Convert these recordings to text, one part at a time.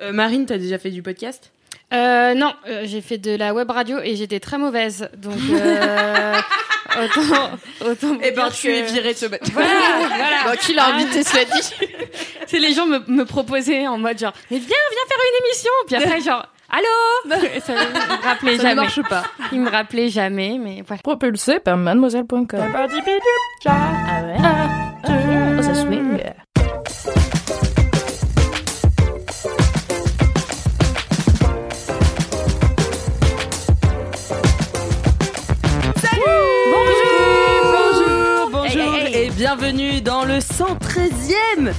Euh, Marine, t'as déjà fait du podcast? Euh, non, euh, j'ai fait de la web radio et j'étais très mauvaise. Donc, euh, autant, autant Eh ben, tu que- es virée de ce bâtiment. Voilà, voilà. Bah, qui l'a invité, cela dit? C'est les gens me, me proposaient en mode genre, mais viens, viens faire une émission. Puis après, genre, allô? Ça me rappelait Ça ne jamais. marche pas. Il me rappelait jamais, mais voilà. Propulsé par mademoiselle.com. Ah ouais Oh, ça swing. Bienvenue dans le 113e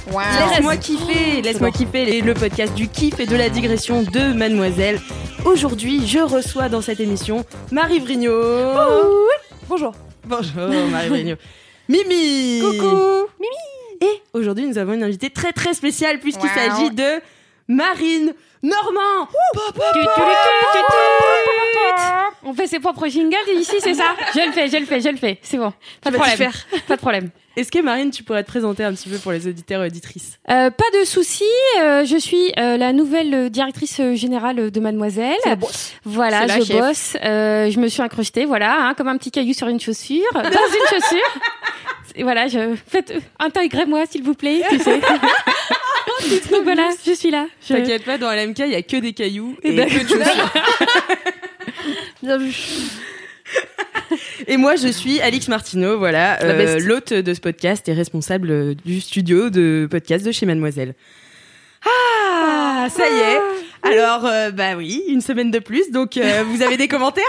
Laisse-moi kiffer, laisse-moi kiffer le podcast du kiff et de la digression de Mademoiselle. Aujourd'hui, je reçois dans cette émission Marie Vrigno. Bonjour. Bonjour Marie Vrigno. Mimi. Coucou. Et aujourd'hui, nous avons une invitée très très spéciale puisqu'il Wow. s'agit de Marine Normand. On fait ses propres jingles ici, c'est ça? Je le fais, je le fais, je le fais. C'est bon. Pas de problème. Pas de problème. Est-ce que Marine, tu pourrais te présenter un petit peu pour les auditeurs et auditrices? Euh, pas de souci. euh, je suis euh, la nouvelle euh, directrice euh, générale de Mademoiselle. Voilà, je chef. bosse. euh, je me suis incrustée, voilà, hein, comme un petit caillou sur une chaussure, dans une chaussure. Et voilà, je faites intégrez-moi s'il vous plaît. Tu sais. Donc voilà, je suis là. Je- T'inquiète pas, dans LMK, il y a que des cailloux et D'accord. que de chaussures. Bien vu. Et moi, je suis Alix Martineau, voilà, euh, l'hôte de ce podcast et responsable euh, du studio de podcast de chez Mademoiselle. Ah, ça y est. Alors, euh, bah oui, une semaine de plus. Donc, euh, vous avez des commentaires?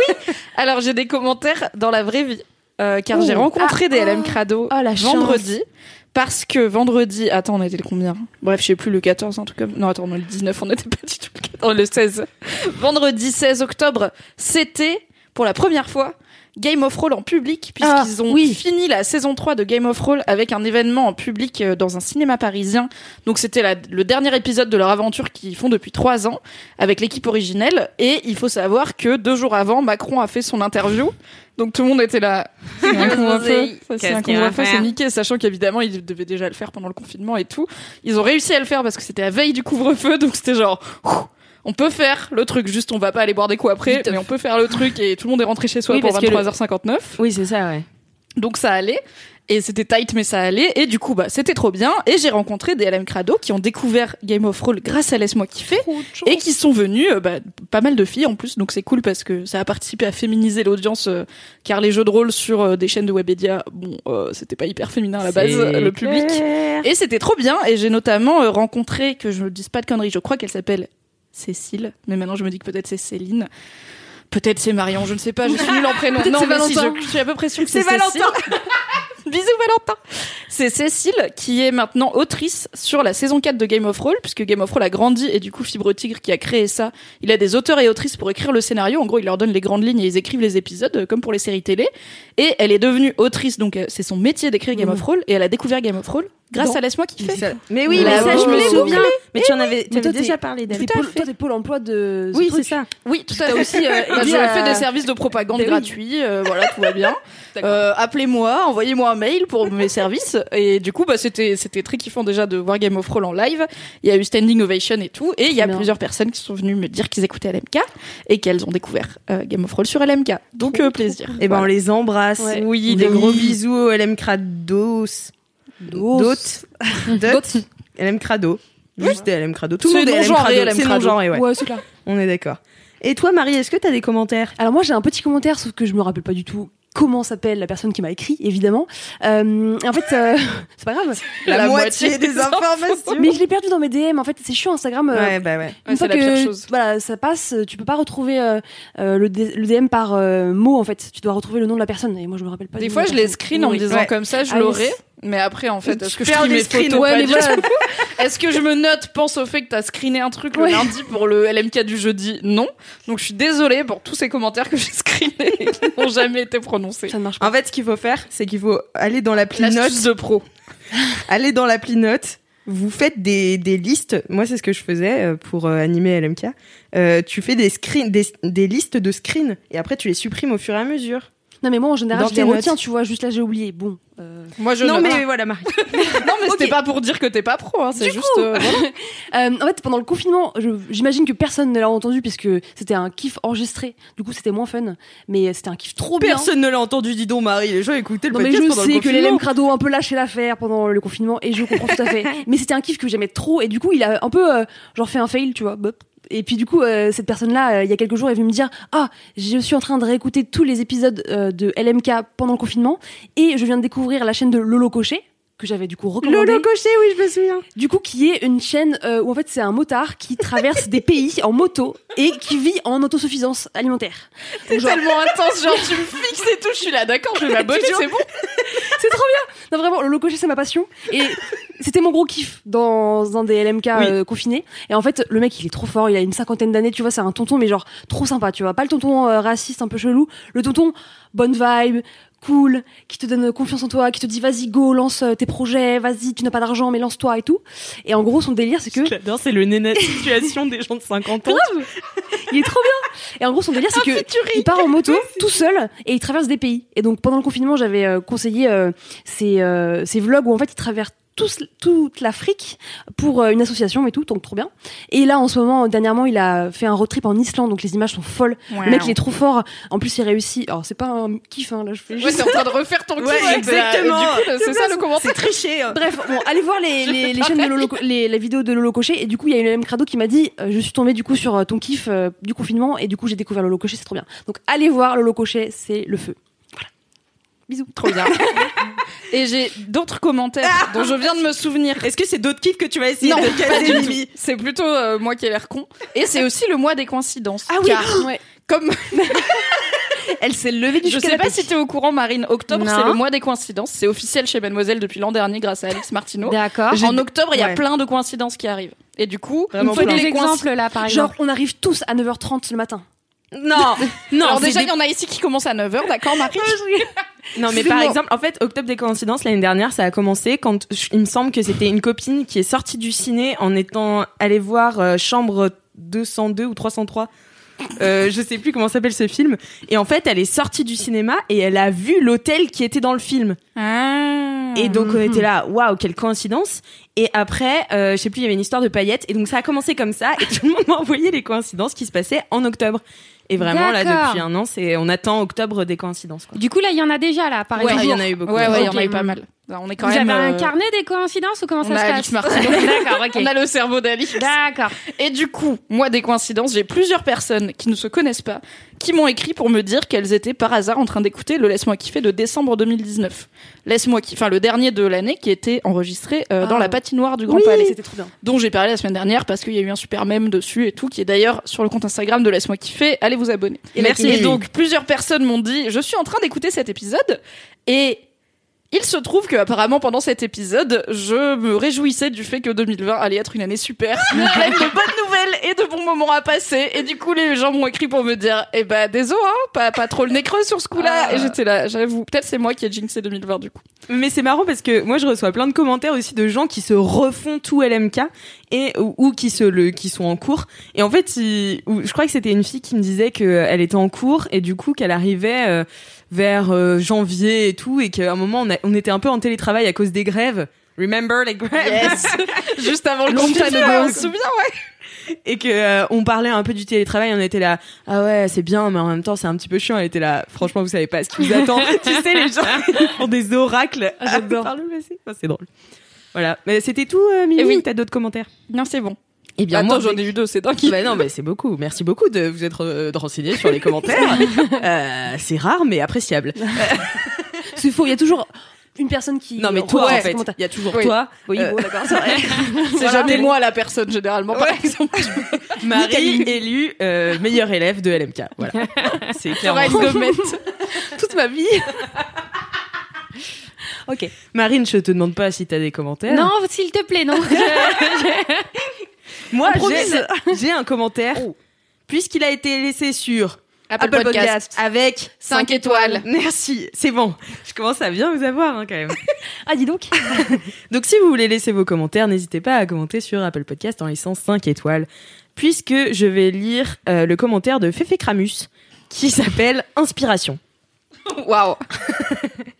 Alors, j'ai des commentaires dans la vraie vie. car j'ai rencontré des LM Crado Oh, la chance. vendredi. Parce que vendredi, attends, on était le combien? Bref, je sais plus, le 14, un truc comme... Non, attends, non, le 19, on n'était pas du tout le 14, le 16. Vendredi 16 octobre, c'était, pour la première fois, Game of Roll en public, puisqu'ils Ah, ont oui. fini la saison 3 de Game of Roll avec un événement en public euh, dans un cinéma parisien. Donc c'était le dernier épisode de leur aventure qu'ils font depuis trois ans avec l'équipe originelle. Et il faut savoir que deux jours avant, Macron a fait son interview. Donc tout le monde était là. C'est un couvre-feu. Ça, C'est niqué, sachant qu'évidemment ils devaient déjà le faire pendant le confinement et tout. Ils ont réussi à le faire parce que c'était la veille du couvre-feu, donc c'était genre. ouh, On peut faire le truc, juste on va pas aller boire des coups après, mais on peut faire le truc et tout le monde est rentré chez soi Oui, pour parce que le- 23h59. Oui, c'est ça, ouais. Donc ça allait. Et c'était tight, mais ça allait. Et du coup, bah, c'était trop bien. Et j'ai rencontré des LM Crado qui ont découvert Game of Roll grâce à Laisse-moi kiffer. Et qui sont venus, euh, bah, pas mal de filles en plus. Donc c'est cool parce que ça a participé à féminiser l'audience. euh, car les jeux de rôle sur euh, des chaînes de Webedia, bon, euh, c'était pas hyper féminin à la base, le public. clair. Et c'était trop bien. Et j'ai notamment rencontré, que je ne dise pas de conneries, je crois qu'elle s'appelle Cécile. Mais maintenant, je me dis que peut-être c'est Céline. Peut-être c'est Marion, je ne sais pas, je suis nulle en prénom. Non, mais si, je, je suis à peu près sûre que C'est. Valentin. Bisous Valentin. C'est Cécile qui est maintenant autrice sur la saison 4 de Game of Roll, puisque Game of Roll a grandi et du coup Fibre Tigre qui a créé ça, il a des auteurs et autrices pour écrire le scénario. En gros, il leur donne les grandes lignes et ils écrivent les épisodes, euh, comme pour les séries télé. Et elle est devenue autrice, donc euh, c'est son métier d'écrire Game of Roll, et elle a découvert Game of Roll grâce Dans- à Laisse-moi kiffer. Ça- Mais oui, La mais ça, je me souviens. Mais tu en avais, tu avais déjà parlé d'elle. Toi, t'es pôle emploi de. Oui, c'est ça. Oui, tout à fait. aussi euh, Bah, je à- fais des services de propagande Ben gratuits, euh, voilà, tout va bien. Euh, Appelez-moi, envoyez-moi un mail pour mes services. Et du coup, bah, c'était c'était très kiffant déjà de voir Game of Roll en live. Il y a eu standing ovation et tout, et il y a plusieurs personnes qui sont venues me dire qu'ils écoutaient LMK et qu'elles ont découvert euh, Game of Roll sur LMK. Donc euh, plaisir. Et ben, on les embrasse. Oui, Des gros bisous au LM Crados. D'autres. D'autres. LM Crado. Juste des LM Crado. Tout le monde est LM Crado. C'est Crado. non-genré, ouais. Ouais, c'est clair. On est d'accord. Et toi, Marie, est-ce que t'as des commentaires? Alors moi j'ai un petit commentaire, sauf que je me rappelle pas du tout comment s'appelle la personne qui m'a écrit, évidemment. Euh, en fait, euh, c'est pas grave. La, moitié, des informations. Mais je l'ai perdu dans mes DM. En fait, c'est chiant Instagram. euh, Ouais, bah ouais. une Ouais, fois c'est la que pire chose. voilà, ça passe, tu peux pas retrouver le, DM par euh, mot en fait. Tu dois retrouver le nom de la personne. Et moi, je me rappelle pas. Des du fois, nom je les screen en me disant Ouais. comme ça, je Ah, l'aurai. Mais après, en fait, est-ce que je mes photos Ouais, voilà. Est-ce que je me note, pense au fait que t'as screené un truc le Ouais. lundi pour le LMK du jeudi? Non. Donc je suis désolée pour tous ces commentaires que j'ai screenés et qui n'ont jamais été prononcés. Ça ne marche pas. En fait, ce qu'il faut faire, c'est qu'il faut aller dans l'appli Notes, de pro. aller dans l'appli Notes, vous faites des, des listes. Moi, c'est ce que je faisais euh, pour euh, animer LMK. Euh, tu fais des screens, des, des listes de screens, et après tu les supprimes au fur et à mesure. Non, mais moi, en général, Dans je les retiens. Tu vois, juste là, j'ai oublié. Bon. euh, Moi, je non, note. mais voilà, Marie. non, mais c'était pas pour dire que t'es pas pro. Hein, c'est juste. coup. euh, voilà. Euh, en fait, pendant le confinement, je- j'imagine que personne ne l'a entendu puisque c'était un kiff enregistré. Du coup, c'était moins fun, mais c'était un kiff trop bien. Personne ne l'a entendu, dis donc, Marie. Les gens écoutaient le Non mais podcast je pendant le sais que. LM Crado ont un peu lâché l'affaire pendant le confinement et je comprends tout à fait. Mais c'était un kiff que j'aimais trop et du coup il a un peu euh, genre fait un fail, tu vois. bop. Et puis du coup euh, cette personne-là, euh, il y a quelques jours, est venue me dire ah je suis en train de réécouter tous les épisodes euh, de LMK pendant le confinement et je viens de découvrir la chaîne de Lolo Cochet que j'avais du coup recommandé. Lolo Cochet, oui, je me souviens. Du coup, qui est une chaîne euh, où en fait c'est un motard qui traverse des pays en moto et qui vit en autosuffisance alimentaire. Genre, Tellement intense, genre tu me fixes et tout. Je suis là, d'accord, je vais m'abonner, c'est bon. c'est trop bien. Non vraiment, le locoché c'est ma passion et c'était mon gros kiff dans un des LMK Oui. euh, confinés. Et en fait, le mec il est trop fort, il a une cinquantaine d'années, tu vois, c'est un tonton mais genre trop sympa, tu vois, pas le tonton euh, raciste un peu chelou, le tonton bonne vibe. Cool, qui te donne confiance en toi, qui te dit vas-y go, lance euh, tes projets, vas-y, tu n'as pas d'argent mais lance-toi et tout. Et en gros, son délire c'est que J'adore, c'est le néna situation des gens de 50 ans. il est trop bien. Et en gros, son délire, c'est que il part en moto tout seul et il traverse des pays. Et donc pendant le confinement, j'avais euh, conseillé euh, ces, euh, ces vlogs où en fait il traverse toute l'Afrique pour euh, une association et tout, donc trop bien. Et là, en ce moment, dernièrement, il a fait un road trip en Islande, donc les images sont folles. Le mec, il est trop fort. En plus, il réussit. Alors, c'est pas un kiff, hein, là, je fais Ouais, t'es en train de refaire ton kiff. Ouais, exactement. C'est ça le commentaire. C'est triché. hein. Bref, bon, allez voir les, les, les chaînes de Lolo, les, les vidéos de Lolo Cochet. Et du coup, il y a une même crado qui m'a dit, euh, je suis tombée du coup sur euh, ton kiff euh, du confinement. Et du coup, j'ai découvert Lolo Cochet, c'est trop bien. Donc, allez voir Lolo Cochet, c'est le feu. Bisous. Trop bien. Et j'ai d'autres commentaires dont je viens de me souvenir. Est-ce que c'est d'autres kiffs que tu vas essayer Non, de caser, Mimi. C'est plutôt euh, moi qui ai l'air con. Et c'est aussi le mois des coïncidences. Ah oui, Car, ouais. comme Elle s'est levée du je sais canapé. pas si t'es au courant, Marine, octobre c'est le mois des coïncidences. C'est officiel chez Mademoiselle depuis l'an dernier grâce à Alex Martineau. D'accord. En octobre, il y a plein de coïncidences qui arrivent. Et du coup, Faut fois des exemples là, par Genre, exemple. on arrive tous à 9h30 le matin. Non, non, Alors déjà, des- il y en a ici qui commencent à 9h, d'accord, Marie non, mais par exemple, en fait, Octobre des coïncidences l'année dernière, ça a commencé quand il me semble que c'était une copine qui est sortie du ciné en étant allée voir euh, Chambre 202 ou 303. Euh, je sais plus comment s'appelle ce film. Et en fait, elle est sortie du cinéma et elle a vu l'hôtel qui était dans le film. Ah. Et donc on était là, waouh, quelle coïncidence. Et après, euh, je sais plus, il y avait une histoire de paillettes. Et donc ça a commencé comme ça. Et tout le monde m'a envoyé les coïncidences qui se passaient en octobre. Et vraiment, là, depuis un an, c'est on attend octobre des coïncidences. Quoi. Du coup, là, il y en a déjà là, par Ouais, exemple. il y en a eu beaucoup. Ouais, ouais, il y en a eu pas mal. On est quand Vous même. avez un euh, carnet des coïncidences ou comment ça se passe. D'accord, ok. On a le cerveau d'Alix. D'accord. Et du coup, moi, des coïncidences, j'ai plusieurs personnes qui ne se connaissent pas, qui m'ont écrit pour me dire qu'elles étaient par hasard en train d'écouter le Laisse-moi kiffer de décembre 2019. Laisse-moi kiffer, enfin le dernier de l'année qui était enregistré euh, dans Ah. la patinoire du Grand Oui, Palais, c'était trop bien. dont j'ai parlé la semaine dernière parce qu'il y a eu un super mème dessus et tout, qui est d'ailleurs sur le compte Instagram de Laisse-moi kiffer. Allez vous abonner. Et merci, Et donc plusieurs personnes m'ont dit, je suis en train d'écouter cet épisode et il se trouve que apparemment pendant cet épisode, je me réjouissais du fait que 2020 allait être une année super, pleine de bonnes nouvelles et de bons moments à passer. Et du coup, les gens m'ont écrit pour me dire, eh ben désolé, hein, pas pas trop le nez creux sur ce coup-là. Ah. Et j'étais là, j'avoue, peut-être c'est moi qui ai jinxé 2020 du coup. Mais c'est marrant parce que moi je reçois plein de commentaires aussi de gens qui se refont tout LMK et ou, ou qui se le qui sont en cours et en fait ou- je crois que c'était une fille qui me disait qu'elle était en cours et du coup qu'elle arrivait euh, vers euh, janvier et tout et qu'à un moment on, a- on était un peu en télétravail à cause des grèves. Remember les grèves? Juste avant le confinement, on se souvient, ouais. et que euh, on parlait un peu du télétravail, on était là ah ouais c'est bien mais en même temps c'est un petit peu chiant. Elle était là franchement vous savez pas ce qui vous attend. tu sais les gens font des oracles j'adore. par le passé. Enfin, c'est drôle. Voilà mais c'était tout euh, Mimi Et oui. ou t'as d'autres commentaires? Non, c'est bon. Eh bien, Attends, moi, j'en ai eu deux, c'est dingue. Bah non, mais c'est beaucoup. Merci beaucoup de vous être euh, de renseigner sur les commentaires. Euh, c'est rare, mais appréciable. C'est faux, il y a toujours une personne qui. Non, mais toi, en fait, il y a toujours Oui. toi, Oui, Euh, bon, d'accord, c'est vrai. C'est Voilà. jamais moi la personne, généralement, par Ouais. exemple. Marie élue euh, meilleure élève de LMK. Voilà, c'est clairement. Toute ma vie. ok. Marine, je te demande pas si t'as des commentaires. Non, s'il te plaît, non. J'ai j'ai un commentaire puisqu'il a été laissé sur Apple, Apple Podcast. Podcast. avec 5 étoiles. Merci, c'est bon. Je commence à bien vous avoir hein, quand même. Ah, dis donc. Donc si vous voulez laisser vos commentaires, n'hésitez pas à commenter sur Apple Podcast en laissant 5 étoiles. Puisque je vais lire euh, le commentaire de Fefe Kramus qui s'appelle Inspiration. Waouh.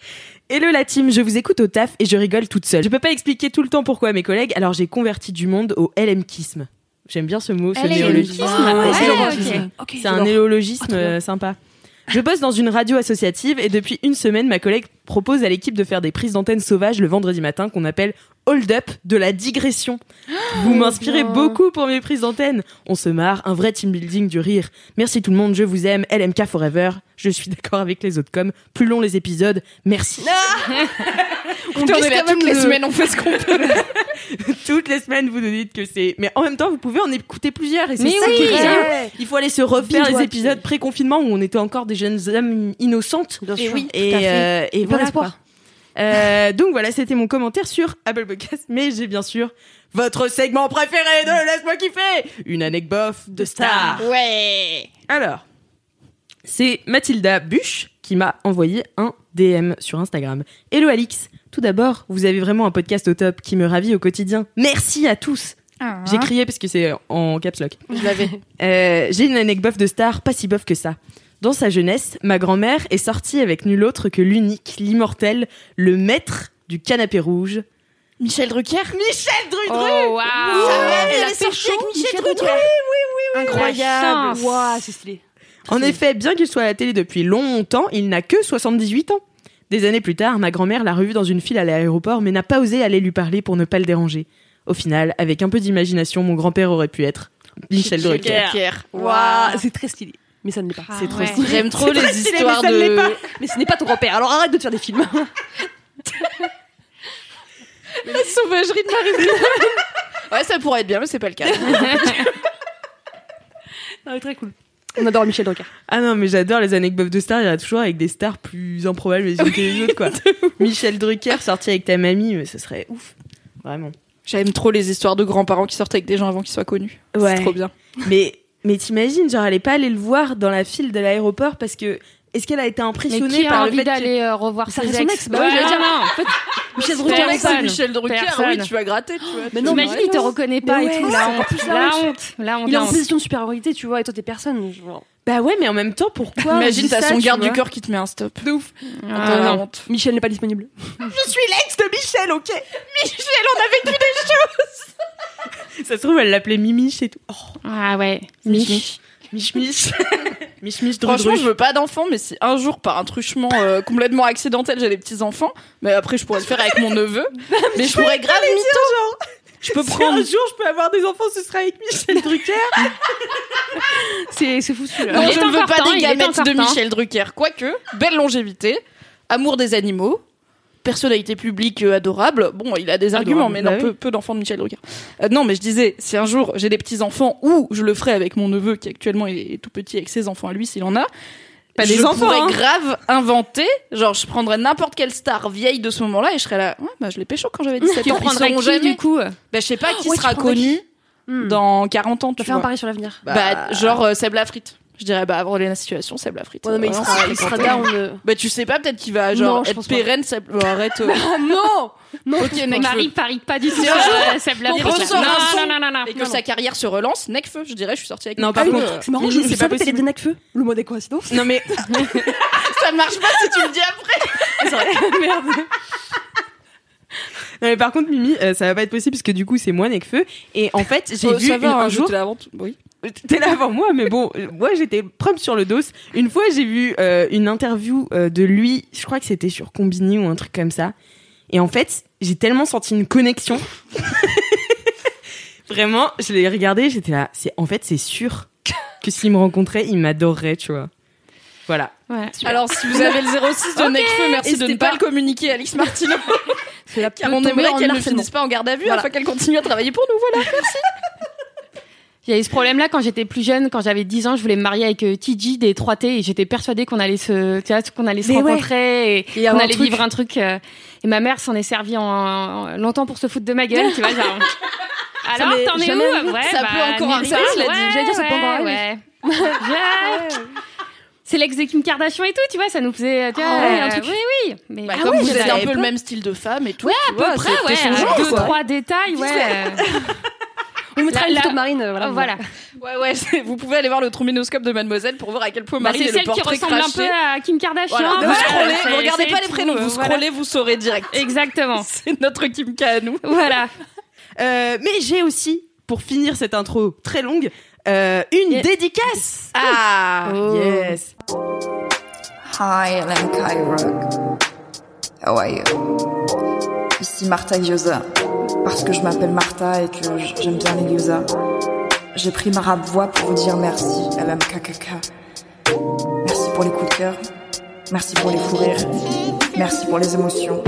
Hello la team, je vous écoute au taf et je rigole toute seule. Je peux pas expliquer tout le temps pourquoi à mes collègues, alors j'ai converti du monde au LMKisme. J'aime bien ce mot, ce néologisme. Ah, c'est un néologisme euh, sympa. Je bosse dans une radio associative et depuis une semaine, ma collègue propose à l'équipe de faire des prises d'antenne sauvages le vendredi matin qu'on appelle Hold Up de la digression. Vous m'inspirez beaucoup pour mes prises d'antenne. On se marre, un vrai team building du rire. Merci tout le monde, je vous aime, LMK Forever. Je suis d'accord avec les autres com. Plus long les épisodes, merci. On est là toutes les semaines, on fait ce qu'on peut. Toutes les semaines, vous nous dites que c'est. Mais en même temps, vous pouvez en écouter plusieurs et c'est ça oui. qui est bien. Ouais. Il faut aller se refaire les épisodes pré-confinement où on était encore des jeunes âmes innocentes. Bien et sûr. oui, Tout et, à fait. euh, et Plein voilà d'espoir. quoi. Euh, donc voilà, c'était mon commentaire sur Apple Podcast, mais j'ai bien sûr votre segment préféré de Laisse-moi kiffer, une anecdote de star. Ouais. Alors, c'est Mathilda Buche qui m'a envoyé un DM sur Instagram. Hello Alix, tout d'abord, vous avez vraiment un podcast au top qui me ravit au quotidien. Merci à tous. J'ai crié parce que c'est en caps lock. Je l'avais. Euh, J'ai une anecdote de star, pas si bof que ça. Dans sa jeunesse, ma grand-mère est sortie avec nul autre que l'unique, l'immortel, le maître du canapé rouge. Michel Drucker. Michel Drudru Oh, waouh. elle Elle a est sortie avec Michel Michel Drucker. Incroyable. chance. Waouh, c'est stylé. En effet, bien qu'il soit à la télé depuis longtemps, il n'a que 78 ans. Des années plus tard, ma grand-mère l'a revu dans une file à l'aéroport, mais n'a pas osé aller lui parler pour ne pas le déranger. Au final, avec un peu d'imagination, mon grand-père aurait pu être Michel Drucker. Waouh, c'est très stylé. Mais ça ne l'est pas. Ah C'est trop ouais. stylé. J'aime trop les stylé, histoires mais ça ne de. pas. Mais ce n'est pas ton grand-père, alors arrête de te faire des films. La sauvagerie de Marie. ouais, ça pourrait être bien, mais c'est pas le cas. Ah, très cool. On adore Michel Drucker. Ah non, mais j'adore les anecdotes de stars. Il y en a toujours avec des stars plus improbables les unes que les autres, quoi. Michel Drucker sorti avec ta mamie, mais ce serait ouf. Vraiment. J'aime trop les histoires de grands-parents qui sortent avec des gens avant qu'ils soient connus. Ouais. C'est trop bien. Mais, mais t'imagines, genre, elle est pas allée le voir dans la file de l'aéroport parce que. Est-ce qu'elle a été Mais impressionnée qui a par le envie fait que... d'aller euh, revoir ses ex ex, bah oui, Ouais, j'allais dire. non, en fait, Michel c'est Drucker, c'est Michel Drucker, Personne. oui, tu vas gratter, tu vois. Mais non, T'imagines, il te reconnaît pas Mais et ouais, tout. La honte, plus la honte. la honte. Il est en position de supériorité, tu vois, et toi t'es personne. Genre. Bah ouais, mais en même temps, pourquoi Imagine, t'as son garde du cœur qui te met un stop. De ouf. Ah, T'as la non. honte. Michel n'est pas disponible. Je suis l'ex de Michel, ok Michel, on a vécu des choses Ça se trouve, elle l'appelait Mimiche et tout. Oh, Ah ouais. Mich Mich. Mich Mich. Mich. Franchement, je veux pas d'enfants, mais si un jour, par un truchement euh, complètement accidentel, j'ai des petits enfants, mais après, je pourrais le faire avec mon neveu. mais je pourrais grave mytho. Je peux Si prendre. un jour je peux avoir des enfants, ce sera avec Michel Drucker. C'est c'est fou celui-là. Non, Il je ne veux pas temps, des encore de. Michel Drucker. Quoique, belle longévité, amour des animaux, personnalité publique euh, adorable. Bon, il a des arguments, Adorable, mais bah non, oui. peu, peu d'enfants de Michel Drucker. Euh, non, mais je disais, si un jour j'ai des petits-enfants, ou je le ferai avec mon neveu, qui actuellement est tout petit, avec ses enfants à lui, s'il en a, Pas des je enfants, pourrais hein. grave inventer, genre je prendrais n'importe quelle star vieille de ce moment-là, et je serais là, ouais, bah je l'ai pécho quand j'avais 17 Tu ans. Ils qui jamais. du coup? Bah, je sais pas qui Ouais, sera connu Hmm. dans 40 ans, tu va faire un pari sur l'avenir. Bah, genre euh, Seb Lafrite. Je dirais, bah, avant la situation, Seb Lafrite. Ouais, non, mais il sera, c'est il sera 50 ans. down. euh. Bah, tu sais pas, peut-être qu'il va, genre, Non, être pérenne, Seb. Oh, arrête. euh. Non Non, ok, Necfeu. Marie parie pas du tout sur euh, Seb Lafrite. Non, non, non, non. Et que non. sa carrière se relance, Necfeu, je dirais, je suis sortie avec Non, par contre, c'est marrant, je c'est savais pas possible. dire Necfeu, le mot des coïncidences. Non mais Ça marche pas si tu le dis après. C'est vrai, merde. Non, mais par contre, Mimi, euh, ça va pas être possible parce que du coup, c'est moi Necfeu. Et en fait, j'ai Oh, vu ça va, une- un hein, jour. Oui. T'es là avant moi, mais bon, moi j'étais prompt sur le dos. Une fois, j'ai vu euh, une interview euh, de lui, je crois que c'était sur Combini ou un truc comme ça. Et en fait, j'ai tellement senti une connexion. Vraiment, je l'ai regardé, j'étais là. C'est en fait, c'est sûr que s'il me rencontrait, il m'adorerait, tu vois. Voilà. Ouais. Alors, si vous avez le 06 de Necfeu, merci de ne pas, le communiquer à Alice Martino. C'est la on aimerait qu'elle ne finisse pas en garde à vue afin qu'elle continue à travailler pour nous. Voilà, merci. Il y a eu ce problème-là quand j'étais plus jeune, quand j'avais 10 ans, je voulais me marier avec euh, TG des 3T et j'étais persuadée qu'on allait se, tu vois, qu'on allait se Mais ouais. rencontrer et, Et qu'on allait truc. vivre un truc. euh, et ma mère s'en est servie en, en- longtemps pour se foutre de ma gueule, tu vois, genre. Alors, t'en es où? Ouais, Ça bah, peut encore arriver, cela dit. Ouais, J'allais dire, ça peut encore arriver. C'est l'ex de Kim Kardashian et tout, tu vois, ça nous faisait, tu vois, Ah ouais, un truc. oui, oui. Mais Bah, ah comme ouais, vous je êtes un peu le même style de femme et tout. Ouais, tu à peu vois, près, c'était ouais. deux, trois détails, ouais. On mettra La- une la- photo de Marine, euh, voilà. Oh, voilà. Ouais, ouais, vous pouvez aller voir le trombinoscope de Mademoiselle pour voir à quel point Bah, Marie c'est est le celle qui portrait ressemble un peu à Kim Kardashian. Voilà. Voilà, Vous scrollez, vous regardez pas les prénoms, vous voilà. scrollez, vous saurez direct. Exactement. C'est notre Kim K à nous. Voilà. Euh, mais j'ai aussi, pour finir cette intro très longue, euh, une Yeah. dédicace. Ah Yes. Hi, I'm Kai Rock. How are you? Ici Martha Gyoza. Parce que je m'appelle Martha et que j'aime bien les. J'ai pris ma rap voix pour vous dire merci, LMKKK. Merci pour les coups de cœur. Merci pour les fous rires. Merci pour les émotions.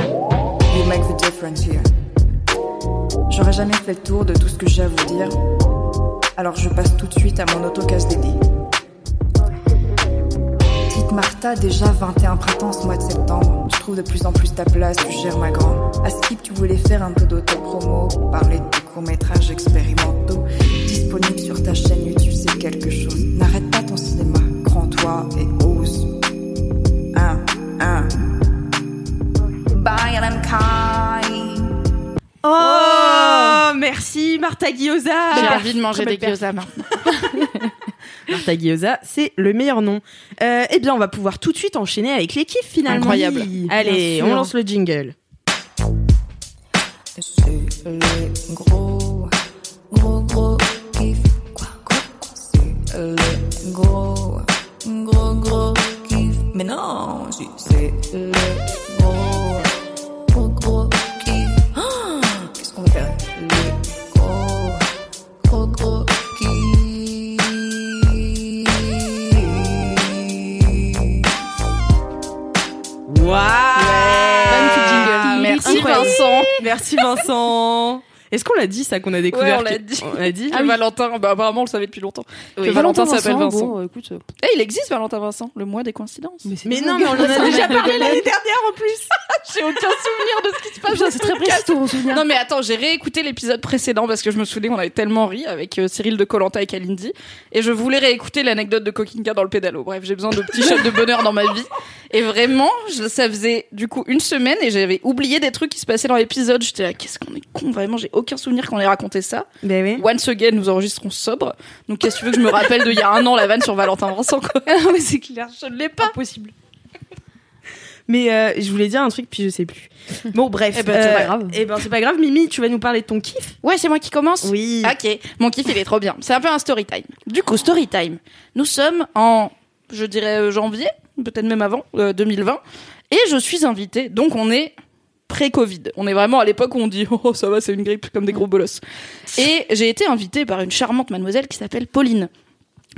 You make the difference here. J'aurais jamais fait le tour de tout ce que j'ai à vous dire. Alors je passe tout de suite à mon autocase dédié. Petite Martha, déjà 21 printemps ce mois de septembre. Tu trouves de plus en plus ta place, tu gères ma grande. À Skip, tu voulais faire un peu d'auto-promo, parler de tes courts-métrages expérimentaux. Disponible sur ta chaîne YouTube, c'est quelque chose. N'arrête pas ton cinéma, grand-toi et ose. Un, un. Bye, LMK. Oh, merci Martha Guioza. J'ai envie de manger des gyoza maintenant. Martha Guioza, c'est le meilleur nom. Euh, eh bien, on va pouvoir tout de suite enchaîner avec les kiffs finalement. Incroyable. Allez, on lance le jingle. C'est les gros, gros, gros kiff. Quoi, quoi, quoi, c'est les gros, gros, gros kiff. Mais non, c'est les Est-ce qu'on l'a dit ça qu'on a découvert Ouais, on l'a dit. On l'a dit. Que Valentin, bah apparemment on le savait depuis longtemps. Oui. Que Valentin s'appelle Vincent. Bon, euh, écoute, euh, Eh, il existe Valentin Vincent, le mois des coïncidences. Mais non, mais on en a déjà parlé l'année dernière en plus. J'ai aucun souvenir de ce qui se passe. C'est très précis ton souvenir. Non mais attends, j'ai réécouté l'épisode précédent parce que je me souvenais qu'on avait tellement ri avec euh, Cyril de Colanta et Kalindi et je voulais réécouter l'anecdote de Kokinka dans le pédalo. Bref, j'ai besoin de petits shots de bonheur dans ma vie et vraiment, je- ça faisait du coup une semaine et j'avais oublié des trucs qui se passaient dans l'épisode. J'étais là, qu'est-ce qu'on est con, vraiment, j'ai aucun souvenir qu'on ait raconté ça. Ben oui. Once again, nous enregistrons sobre. Donc qu'est-ce que tu veux que je me rappelle de il y a un an la vanne sur Valentin Vincent quoi Ah ouais, c'est clair. Je ne l'ai pas. Impossible. Mais euh, je voulais dire un truc puis je sais plus. Bon bref. Eh ben, c'est euh, pas grave. Eh ben c'est pas grave. Mimi, tu vas nous parler de ton kiff. Ouais, c'est moi qui commence. Oui. Ok, mon kiff il est trop bien. C'est un peu un story time. Du coup, story time. Nous sommes en, je dirais euh, janvier, peut-être même avant, euh, 2020, et je suis invitée. Donc on est pré-Covid. On est vraiment à l'époque où on dit oh ça va, c'est une grippe comme des gros bolosses. Et j'ai été invitée par une charmante mademoiselle qui s'appelle Pauline.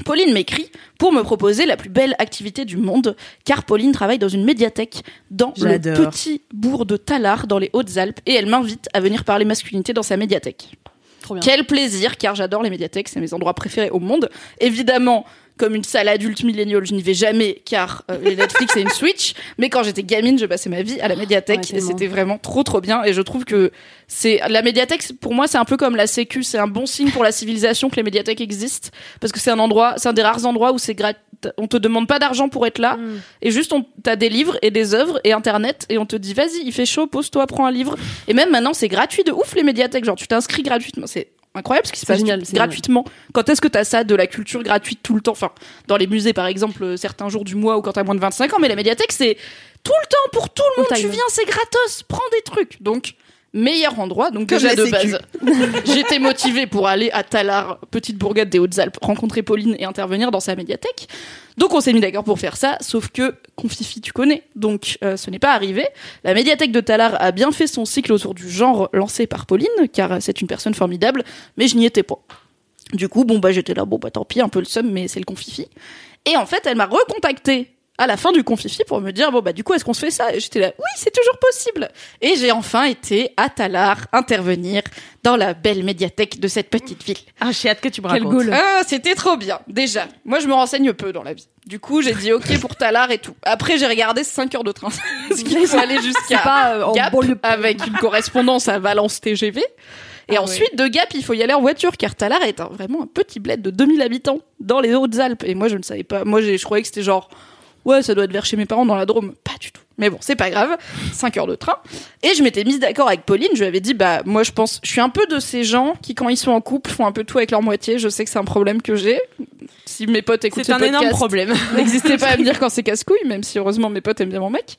Pauline m'écrit pour me proposer la plus belle activité du monde, car Pauline travaille dans une médiathèque dans le petit bourg de Tallard, dans les Hautes-Alpes, et elle m'invite à venir parler masculinité dans sa médiathèque. Trop bien. Quel plaisir, car j'adore les médiathèques, c'est mes endroits préférés au monde. Évidemment, comme une salle adulte milléniale, je n'y vais jamais, car euh, les Netflix et une Switch. Mais quand j'étais gamine, je passais ma vie à la médiathèque, Ouais, et c'était vraiment trop trop bien. Et je trouve que c'est la médiathèque, pour moi, c'est un peu comme la Sécu, c'est un bon signe pour la civilisation que les médiathèques existent, parce que c'est un endroit, c'est un des rares endroits où c'est gratuit. On te demande pas d'argent pour être là, Mm. et juste on t'as des livres et des œuvres et internet, et on te dit vas-y, il fait chaud, pose-toi, prends un livre. Et même maintenant, c'est gratuit de ouf les médiathèques. Genre, tu t'inscris gratuitement. C'est incroyable ce qui se C'est passe génial, tu- gratuitement. Quand est-ce que t'as ça de la culture gratuite tout le temps? Enfin, dans les musées par exemple, euh, certains jours du mois ou quand t'as moins de 25 ans, mais la médiatique c'est tout le temps pour tout le monde. On Tu viens, c'est gratos, prends des trucs. Donc, meilleur endroit. Donc déjà de base, j'étais motivée pour aller à Talar, petite bourgade des Hautes-Alpes, rencontrer Pauline et intervenir dans sa médiathèque. Donc on s'est mis d'accord pour faire ça, sauf que Confifi tu connais, donc euh, ce n'est pas arrivé. La médiathèque de Talar a bien fait son cycle autour du genre lancé par Pauline, car c'est une personne formidable, mais je n'y étais pas. Du coup, bon bah j'étais là, bon bah tant pis, un peu le seum, mais c'est le Confifi. Et en fait, elle m'a recontacté à la fin du confifi pour me dire bon bah du coup est-ce qu'on se fait ça? Et j'étais là oui c'est toujours possible. Et j'ai enfin été à Talar intervenir dans la belle médiathèque de cette petite ville. Ah j'ai hâte que tu me racontes. ah c'était trop bien déjà. Moi je me renseigne peu dans la vie. Du coup j'ai dit ok pour Talar et tout. Après j'ai regardé 5 heures de train. Ce qu'il faut aller jusqu'à euh, Gap avec une correspondance à Valence TGV et ah ensuite, de Gap, il faut y aller en voiture, car Talar est vraiment un petit bled de 2000 habitants dans les Hautes-Alpes. Et moi, je ne savais pas. Moi, je croyais que c'était genre ouais, ça doit être vers chez mes parents dans la Drôme. Pas du tout. Mais bon, c'est pas grave. 5 heures de train. Et je m'étais mise d'accord avec Pauline. Je lui avais dit, bah, moi, je pense, je suis un peu de ces gens qui, quand ils sont en couple, font un peu tout avec leur moitié. Je sais que c'est un problème que j'ai. Si mes potes écoutent C'est un énorme problème. N'existez pas à me dire quand c'est casse-couille, même si heureusement mes potes aiment bien mon mec.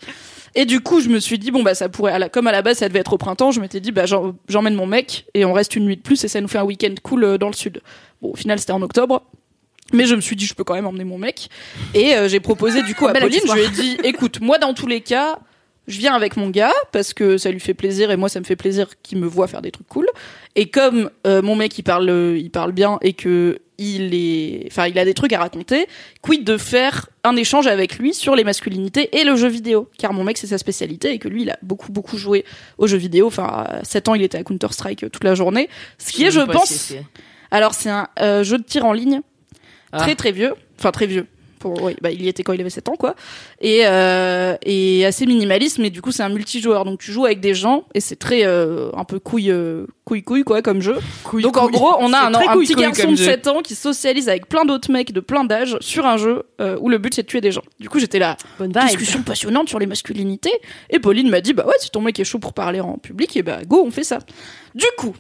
Et du coup, je me suis dit, bon, bah, ça pourrait, comme à la base, ça devait être au printemps, je m'étais dit, bah, j'emmène mon mec et on reste une nuit de plus et ça nous fait un week-end cool euh, dans le sud. Bon, au final, c'était en octobre. Mais je me suis dit, je peux quand même emmener mon mec. Et euh, j'ai proposé du coup à Pauline, je lui ai dit, écoute, moi dans tous les cas, je viens avec mon gars parce que ça lui fait plaisir et moi ça me fait plaisir qu'il me voit faire des trucs cool. Et comme euh, mon mec il parle, il parle bien et que il est, enfin il a des trucs à raconter, quid de faire un échange avec lui sur les masculinités et le jeu vidéo, car mon mec c'est sa spécialité et que lui il a beaucoup beaucoup joué aux jeux vidéo. Enfin, à 7 ans il était à Counter Strike toute la journée, ce qui est, je pense. Alors c'est un euh, jeu de tir en ligne ah. Très très vieux. Enfin très vieux. Pour, oui, bah, il y était quand il avait 7 ans, quoi. Et, euh, et assez minimaliste, mais du coup, c'est un multijoueur. Donc, tu joues avec des gens, et c'est très, euh, un peu couille, euh, couille, couille, quoi, comme jeu. donc, en gros, on a un, un petit garçon de 7 ans qui socialise avec plein d'autres mecs de plein d'âges sur un jeu euh, où le but, c'est de tuer des gens. Du coup, j'étais là, Bonne discussion passionnante sur les masculinités. Et Pauline m'a dit, bah ouais, si ton mec est chaud pour parler en public, et bah, go, on fait ça. Du coup,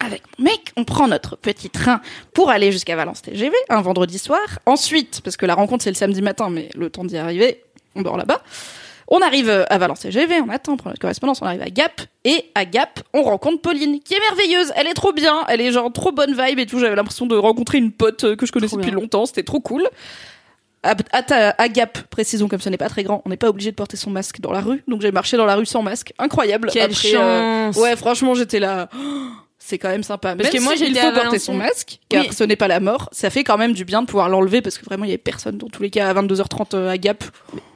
avec mon mec, on prend notre petit train pour aller jusqu'à Valence TGV un vendredi soir. Ensuite, parce que la rencontre c'est le samedi matin, mais le temps d'y arriver, on dort là-bas. On arrive à Valence TGV, on attend, on prend notre correspondance, on arrive à Gap, et à Gap, on rencontre Pauline, qui est merveilleuse, elle est trop bien, elle est genre trop bonne vibe et tout, j'avais l'impression de rencontrer une pote que je connaissais depuis longtemps, c'était trop cool. À, à, Gap, précisons comme ce n'est pas très grand, on n'est pas obligé de porter son masque dans la rue, donc j'ai marché dans la rue sans masque, incroyable. Quelle euh, chance Ouais, franchement, j'étais là c'est quand même sympa. Parce que moi, j'ai il faut porter son masque, car ce n'est pas la mort. Ça fait quand même du bien de pouvoir l'enlever parce que vraiment, il y avait personne dans tous les cas à 22h30 euh, à Gap.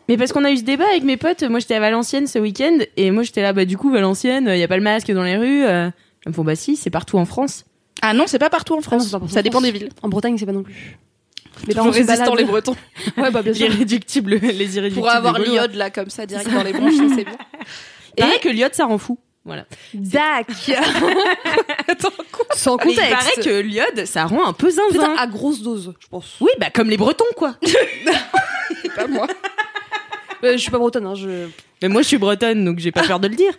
Mais parce qu'on a eu ce débat avec mes potes. Moi, j'étais à Valenciennes ce week-end et moi, j'étais là, bah, du coup, Valenciennes, il y a pas le masque dans les rues. Euh. Ils me font, bah, si, c'est partout en France. Ah non, c'est pas partout en France. ça dépend des villes. En Bretagne, c'est pas non plus. Mais toujours résistants les Bretons. ouais, bah bien sûr. Irréductibles, les irréductibles. Pour avoir l'iode là comme ça direct dans les bronches, c'est bien. Et que l'iode ça rend fou. Voilà. Dac. Sans contexte. il paraît que l'iode, ça rend un peu zinzin. à grosse dose, je pense. Oui, bah comme les Bretons, quoi. pas moi. Euh, je suis pas bretonne. Hein, je... Mais moi, je suis bretonne, donc j'ai pas peur de le dire.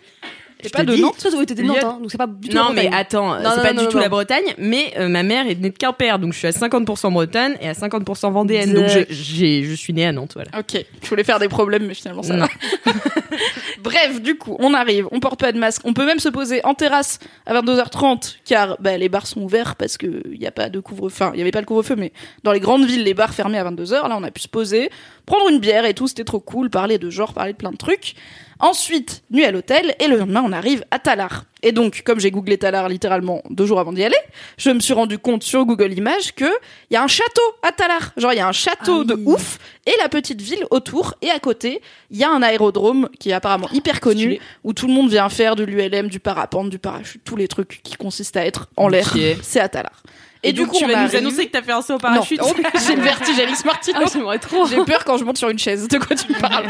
T'es pas de Nantes Ça, t'étais de Nantes, hein, donc c'est pas du tout Non, mais attends, c'est pas du tout la Bretagne, mais euh, ma mère est née de Quimper, donc je suis à 50% bretonne et à 50% vendéenne, donc je, je suis née à Nantes, voilà. Ok, je voulais faire des problèmes, mais finalement ça va. Bref, du coup, on arrive, on porte pas de masque, on peut même se poser en terrasse à 22h30, car bah, les bars sont ouverts parce que il y a pas de couvre-feu, enfin, il y avait pas le couvre-feu, mais dans les grandes villes, les bars fermés à 22h, là on a pu se poser, prendre une bière et tout, c'était trop cool, parler de genre, parler de plein de trucs. Ensuite, nuit à l'hôtel, et le lendemain, on arrive à Talar. Et donc, comme j'ai googlé Talar littéralement deux jours avant d'y aller, je me suis rendu compte sur Google Images que il y a un château à Talar. Genre, il y a un château ah de ouf, et la petite ville autour, et à côté, il y a un aérodrome qui est apparemment hyper connu, où tout le monde vient faire de l'ULM, du parapente, du parachute, tous les trucs qui consistent à être en l'air. C'est à Talar. Et, du coup, tu vas nous annoncer que t'as fait un saut au parachute. J'ai le vertige Alice Martino. Ah, trop. J'ai peur quand je monte sur une chaise. De quoi tu parles?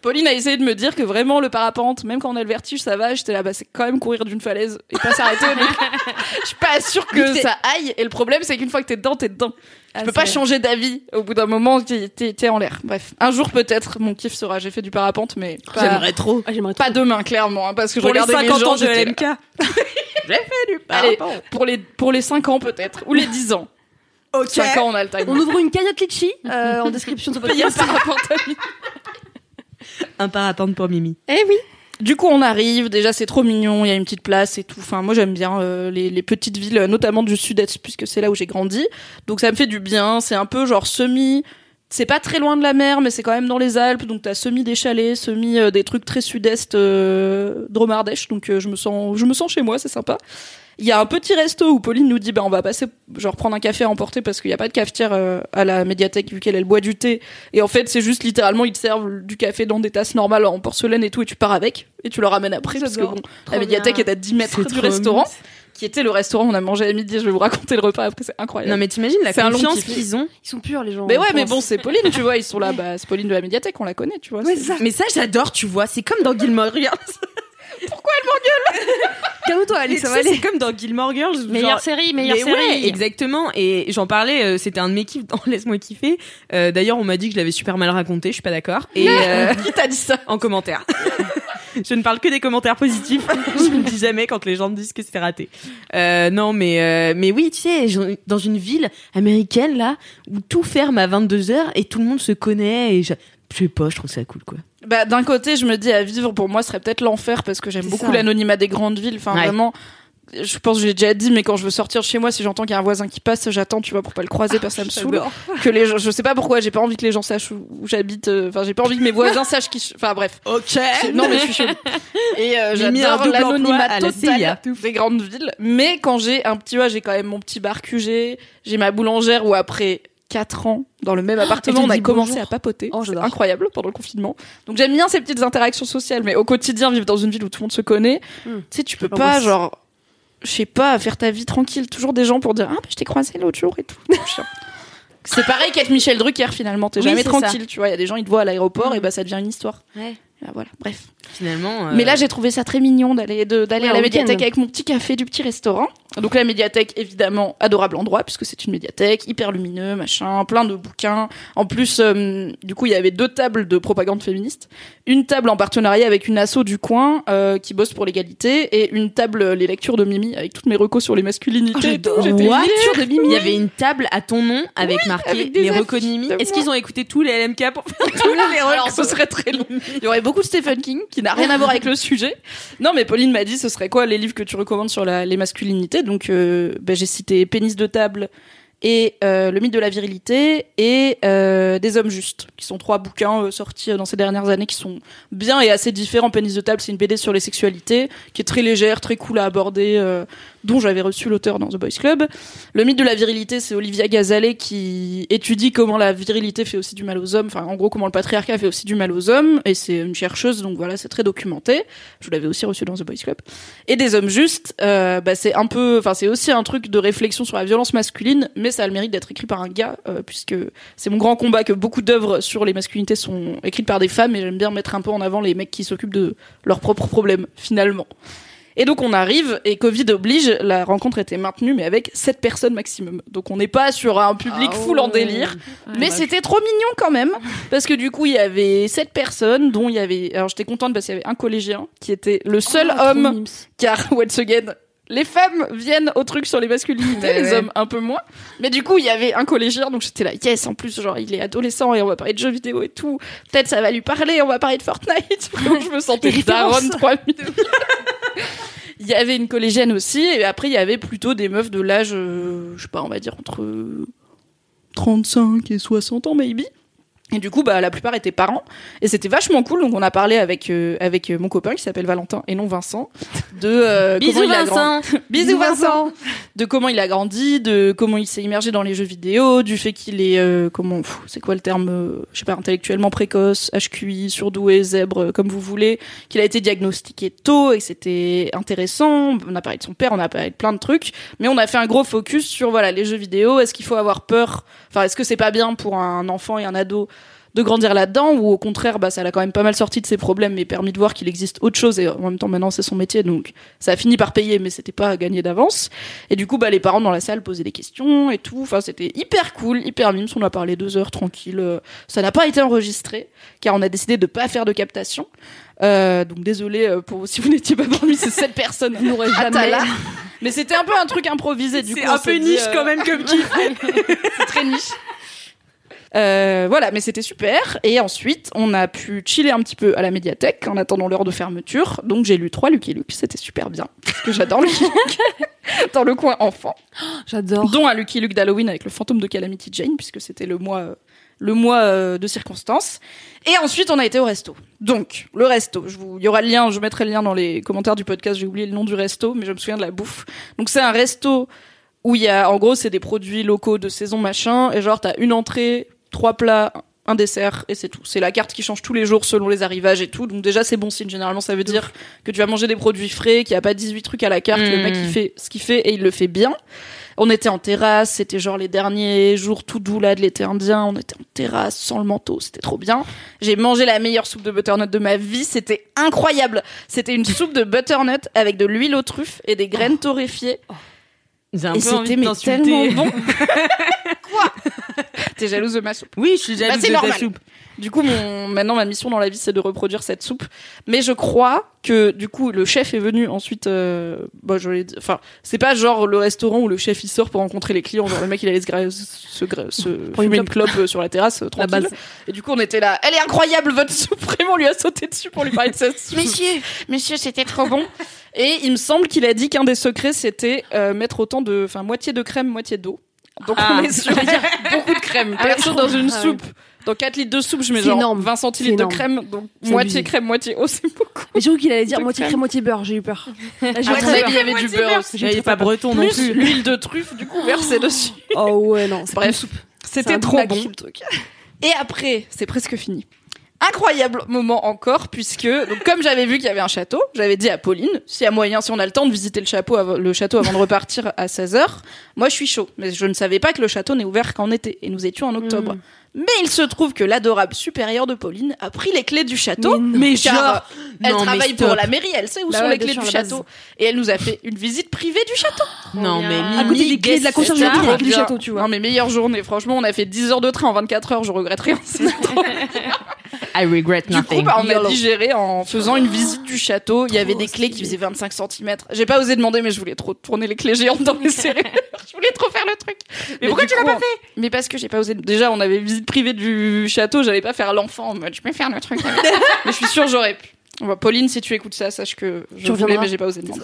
Pauline a essayé de me dire que vraiment le parapente, même quand on a le vertige, ça va. J'étais là, bah c'est quand même courir d'une falaise et pas s'arrêter. je suis pas sûre que ça aille. Et le problème, c'est qu'une fois que t'es dedans, t'es dedans. tu ah, peux pas changer d'avis. Au bout d'un moment, t'es en l'air. Bref, un jour peut-être, mon kiff sera. J'ai fait du parapente, mais j'aimerais trop. Ah, pas demain, clairement, hein, parce que pour je regardais les 50 ans de LMK. J'ai fait du parapente. pour les pour les 5 ans peut-être ou les 10 ans. Ok. 5 ans, on a le time. On ouvre une cagnotte litchi euh, en description de ce podcast. Un parapente pour Mimi. Eh oui. Du coup, on arrive. Déjà, c'est trop mignon. Il y a une petite place et tout. Enfin, moi, j'aime bien euh, les, les petites villes, notamment du sud-est, puisque c'est là où j'ai grandi. Donc, ça me fait du bien. C'est un peu genre semi. C'est pas très loin de la mer, mais c'est quand même dans les Alpes. Donc, t'as semi des chalets, semi euh, des trucs très sud-est, euh, Dromardèche. Donc, euh, je me sens, je me sens chez moi. C'est sympa. Il y a un petit resto où Pauline nous dit bah on va passer genre prendre un café à emporter parce qu'il n'y a pas de cafetière euh, à la médiathèque vu qu'elle elle boit du thé et en fait c'est juste littéralement ils te servent du café dans des tasses normales en porcelaine et tout et tu pars avec et tu le ramènes après parce que bon la médiathèque bien. est à 10 mètres du restaurant. Qui était le restaurant où on a mangé à midi je vais vous raconter le repas après c'est incroyable Non mais t'imagines la confiance qu'ils ont. Ils sont purs, les gens. mais ouais mais bon c'est Pauline tu vois ils sont là bah c'est Pauline de la médiathèque on la connaît tu vois Ouais, ça. Mais ça j'adore, tu vois, c'est comme dans Gilmore Girls. Calme-toi, Alice, ça va aller. c'est comme dans Gilmore Girls. Meilleure genre- série, meilleure Mais série. ouais, exactement. Et j'en parlais, euh, c'était un de mes kiffs dans Laisse-moi kiffer. Euh, D'ailleurs, on m'a dit que je l'avais super mal raconté, je suis pas d'accord. Et euh, qui t'a dit ça? en commentaire. Je ne parle que des commentaires positifs. je ne dis jamais quand les gens me disent que c'était raté. Euh, non, mais euh, mais oui, tu sais, dans une ville américaine là où tout ferme à 22 h et tout le monde se connaît et je, je sais pas, je trouve ça cool quoi. Bah, d'un côté, je me dis à vivre pour moi ce serait peut-être l'enfer parce que j'aime beaucoup l'anonymat des grandes villes. Enfin, Ouais. vraiment, je pense que j'ai déjà dit, mais quand je veux sortir de chez moi, si j'entends qu'il y a un voisin qui passe, j'attends, tu vois, pour pas le croiser parce que ça me saoule. Que les gens, je sais pas pourquoi, j'ai pas envie que les gens sachent où, où j'habite. euh, Enfin, j'ai pas envie que mes voisins sachent qui. Enfin, bref. Ok. Non, mais je suis chelou. Et euh, j'adore l'anonymat la total CIA. des grandes villes. Mais quand j'ai un petit, ouais, j'ai quand même mon petit bar QG, j'ai ma boulangère où après 4 ans, dans le même appartement, elle te on a commencé bonjour. à papoter. Oh, incroyable pendant le confinement. Donc j'aime bien ces petites interactions sociales, mais au quotidien, vivre dans une ville où tout le monde se connaît, Hmm. tu sais, tu peux pas, genre, je sais pas, faire ta vie tranquille. Toujours des gens pour dire, ah, bah, je t'ai croisé l'autre jour et tout. Chiant. C'est pareil qu'être Michel Drucker finalement, t'es Oui, jamais ça. tranquille, tu vois. Il y a des gens, ils te voient à l'aéroport Mm. et bah ça devient une histoire. Ouais. Bah, voilà, bref. Finalement. euh, Mais là, j'ai trouvé ça très mignon d'aller d'aller Ouais, à la médiathèque avec mon petit café du petit restaurant. Donc la médiathèque, évidemment, adorable endroit puisque c'est une médiathèque hyper lumineux, machin, plein de bouquins. En plus, euh, du coup, il y avait deux tables de propagande féministe, une table en partenariat avec une asso du coin euh, qui bosse pour l'égalité et une table euh, les lectures de Mimi avec toutes mes recos sur les masculinités. tout. J'étais de Mimi. Il y avait une table à ton nom avec marqué avec les recos de Mimi. Est-ce qu'ils ont écouté tous les LMK pour faire tous les Alors recos ce serait très long. Il y aurait beaucoup de Stephen King qui n'a rien à voir avec le sujet. Non mais Pauline m'a dit ce serait quoi les livres que tu recommandes sur la- les masculinités? Donc euh, ben, j'ai cité Pénis de table et euh, Le mythe de la virilité et euh, Des hommes justes qui sont trois bouquins sortis dans ces dernières années qui sont bien et assez différents. Pénis de table c'est une BD sur les sexualités qui est très légère, très cool à aborder dont j'avais reçu l'auteur dans The Boys Club. Le mythe de la virilité, c'est Olivia Gazalet qui étudie comment la virilité fait aussi du mal aux hommes, enfin en gros comment le patriarcat fait aussi du mal aux hommes, et c'est une chercheuse, donc voilà, c'est très documenté. Je l'avais aussi reçu dans The Boys Club. Et des hommes justes, euh, bah, c'est un peu, enfin c'est aussi un truc de réflexion sur la violence masculine, mais ça a le mérite d'être écrit par un gars, euh, puisque c'est mon grand combat que beaucoup d'œuvres sur les masculinités sont écrites par des femmes, et j'aime bien mettre un peu en avant les mecs qui s'occupent de leurs propres problèmes, finalement. Et donc on arrive et Covid oblige, la rencontre était maintenue mais avec 7 personnes maximum. Donc on n'est pas sur un public Ah full en ouais. délire, mais c'était trop mignon quand même. Parce que du coup il y avait 7 personnes dont il y avait alors j'étais contente parce qu'il y avait un collégien qui était le seul Oh, trop homme car once again les femmes viennent au truc sur les masculinités, les hommes un peu moins. Mais du coup, il y avait un collégien, donc j'étais là, yes, en plus, genre, il est adolescent et on va parler de jeux vidéo et tout. Peut-être ça va lui parler, on va parler de Fortnite. Je me sentais daronne références. 3000. Il y avait une collégienne aussi, et après, il y avait plutôt des meufs de l'âge, euh, je sais pas, on va dire entre 35 et 60 ans, maybe. Et du coup, bah, la plupart étaient parents. Et c'était vachement cool. Donc, on a parlé avec, euh, avec euh, mon copain qui s'appelle Valentin et non Vincent. De, euh, comment Bisous il a grand- Vincent. Bisous Vincent. De comment il a grandi, de comment il s'est immergé dans les jeux vidéo, du fait qu'il est euh, comment c'est quoi le terme euh, je sais pas intellectuellement précoce, HQI, surdoué, zèbre euh, comme vous voulez, qu'il a été diagnostiqué tôt et c'était intéressant. On a parlé de son père, on a parlé de plein de trucs, mais on a fait un gros focus sur voilà les jeux vidéo, est-ce qu'il faut avoir peur? Enfin, est-ce que c'est pas bien pour un enfant et un ado de grandir là-dedans ou au contraire bah ça l'a quand même pas mal sorti de ses problèmes mais permis de voir qu'il existe autre chose et en même temps maintenant c'est son métier donc ça a fini par payer mais c'était pas gagné d'avance. Et du coup bah les parents dans la salle posaient des questions et tout. Enfin c'était hyper cool hyper mimes on a parlé deux heures tranquille. Euh, ça n'a pas été enregistré car on a décidé de pas faire de captation. Euh, donc désolé euh, pour si vous n'étiez pas parmi ces sept personnes. On n'aurait jamais. mais c'était un peu un truc improvisé du coup C'est un peu niche euh, quand même comme kiff. c'est très niche Euh, voilà, mais c'était super. Et ensuite, on a pu chiller un petit peu à la médiathèque en attendant l'heure de fermeture. Donc j'ai lu trois Lucky Luke, c'était super bien. Parce que j'adore Lucky Luke. Dans le coin enfant. J'adore. Dont un Lucky Luke d'Halloween avec le fantôme de Calamity Jane, puisque c'était le mois, euh, le mois euh, de circonstances. Et ensuite, on a été au resto. Donc, le resto, je vous, il y aura le lien, je mettrai le lien dans les commentaires du podcast, j'ai oublié le nom du resto, mais je me souviens de la bouffe. Donc c'est un resto où il y a, en gros, c'est des produits locaux de saison machin, et genre t'as une entrée, trois plats, un dessert, et c'est tout. C'est la carte qui change tous les jours selon les arrivages et tout. Donc déjà, c'est bon signe. Généralement, ça veut dire que tu vas manger des produits frais, qu'il n'y a pas 18 trucs à la carte. Le mec, il fait ce qu'il fait et il le fait bien. On était en terrasse, c'était genre les derniers jours tout doux là de l'été indien. On était en terrasse sans le manteau, c'était trop bien. J'ai mangé la meilleure soupe de butternut de ma vie, c'était incroyable. C'était une soupe de butternut avec de l'huile aux truffes et des graines torréfiées. J'ai un Et peu envie de mais t'insulter. tellement bon. Quoi T'es jalouse de ma soupe Oui, je suis jalouse Bah, c'est de ta normal. soupe. Du coup, mon, maintenant, ma mission dans la vie, c'est de reproduire cette soupe. Mais je crois que, du coup, le chef est venu ensuite, euh, bah, je l'ai dit- enfin, c'est pas genre le restaurant où le chef il sort pour rencontrer les clients, genre le mec il allait se, gra- se, gra- se fumer une clope sur la terrasse, euh, tranquille. base. Et du coup, on était là, elle est incroyable votre soupe, vraiment, on lui a sauté dessus pour lui parler de sa soupe. Messieurs, messieurs, c'était trop bon. Et il me semble qu'il a dit qu'un des secrets, c'était euh, mettre autant de, enfin, moitié de crème, moitié d'eau. Donc Ah. on est sur beaucoup de crème. Ah. Perso, dans une soupe, dans 4 litres de soupe, je mets genre énorme. 20 C'est centilitres de crème, donc moitié abusé. crème, moitié eau, c'est beaucoup. Mais j'ai cru qu'il allait dire moitié crème. moitié beurre. J'ai eu peur. Là, j'ai À eu mon très avis, il y avait du beurre aussi. Il est pas breton non Plus l'huile de truffe, du coup, versée dessus. Oh ouais, non. c'est pas une Bref, soupe. c'était trop bon. Et après, c'est presque fini. Incroyable moment encore, puisque, donc, comme j'avais vu qu'il y avait un château, j'avais dit à Pauline, s'il y a moyen, si on a le temps de visiter le château, avant, le château avant de repartir à 16h, moi je suis chaud. Mais je ne savais pas que le château n'est ouvert qu'en été, et nous étions en octobre. Mm. Mais il se trouve que l'adorable supérieure de Pauline a pris les clés du château. Mais car genre- elle Non, mais travaille pour la mairie, elle sait où Bah sont ouais, les clés du château. Et elle nous a fait une visite privée du château. Non, mais À côté des clés de la conciergerie, du château, tu vois. Non mais meilleure journée, franchement, on a fait 10 heures de train en 24 heures, je regrette rien. C'était trop I regret Du coup, nothing. bah, on a digéré en faisant une visite du château. Il y avait des clés qui faisaient 25 cm. J'ai pas osé demander, mais je voulais trop tourner les clés géantes dans les serrures. je voulais trop faire le truc. Mais, pourquoi tu l'as pas fait? Mais parce que j'ai pas osé. Déjà, on avait visite privée du château. J'allais pas faire l'enfant en mode je peux faire le truc. mais je suis sûre j'aurais pu. Bon, bah, Pauline, si tu écoutes ça, sache que je Tu voulais, mais j'ai pas osé demander.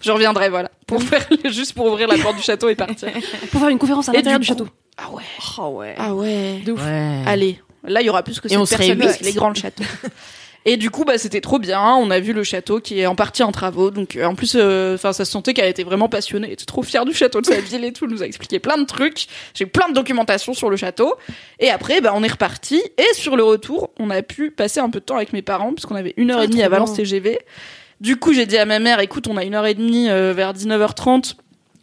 Je reviendrai, voilà, pour faire juste pour ouvrir la porte du château et partir. Pour faire une conférence à l'intérieur du du coup- château. Ah ouais. Oh ouais. Ah ouais. De ouf. Ouais. Allez, là il y aura plus que Et cette on serait personne parce huit. qu'il est grand le château. Et du coup, bah c'était trop bien. On a vu le château qui est en partie en travaux. Donc euh, en plus, euh, enfin ça se sentait qu'elle était vraiment passionnée. Elle était trop fière du château de sa ville et tout. Elle nous a expliqué plein de trucs. J'ai eu plein de documentation sur le château. Et après, bah on est reparti. Et sur le retour, on a pu passer un peu de temps avec mes parents puisqu'on avait une heure Ah, et demie à Valence. TGV. Du coup, j'ai dit à ma mère, écoute, on a une heure et demie euh, vers 19h30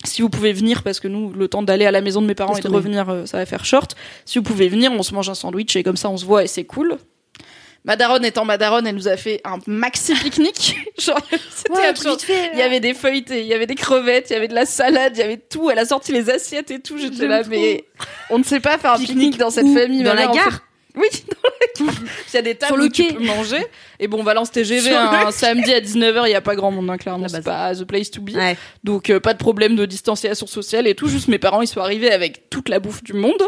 si vous pouvez venir, parce que nous, le temps d'aller à la maison de mes parents et de revenir, euh, ça va faire short. Si vous pouvez venir, on se mange un sandwich et comme ça, on se voit et c'est cool. Madaronne étant Madaronne, elle nous a fait un maxi pique-nique. Genre, c'était Ouais, absurde. vite fait. Il y avait des feuilletés, il y avait des crevettes, il y avait de la salade, il y avait tout. Elle a sorti les assiettes et tout. J'étais là, mais on ne sait pas faire un Pique-nique dans cette famille. Dans la gare Oui, dans la. Il y a des tables Sur le où tu peux manger. Et bon, Valence TGV, un samedi à 19h, il n'y a pas grand monde, hein, clairement. La C'est pas the place to be. Ouais. Donc euh, pas de problème de distanciation sociale et tout. Juste mes parents ils sont arrivés avec toute la bouffe du monde.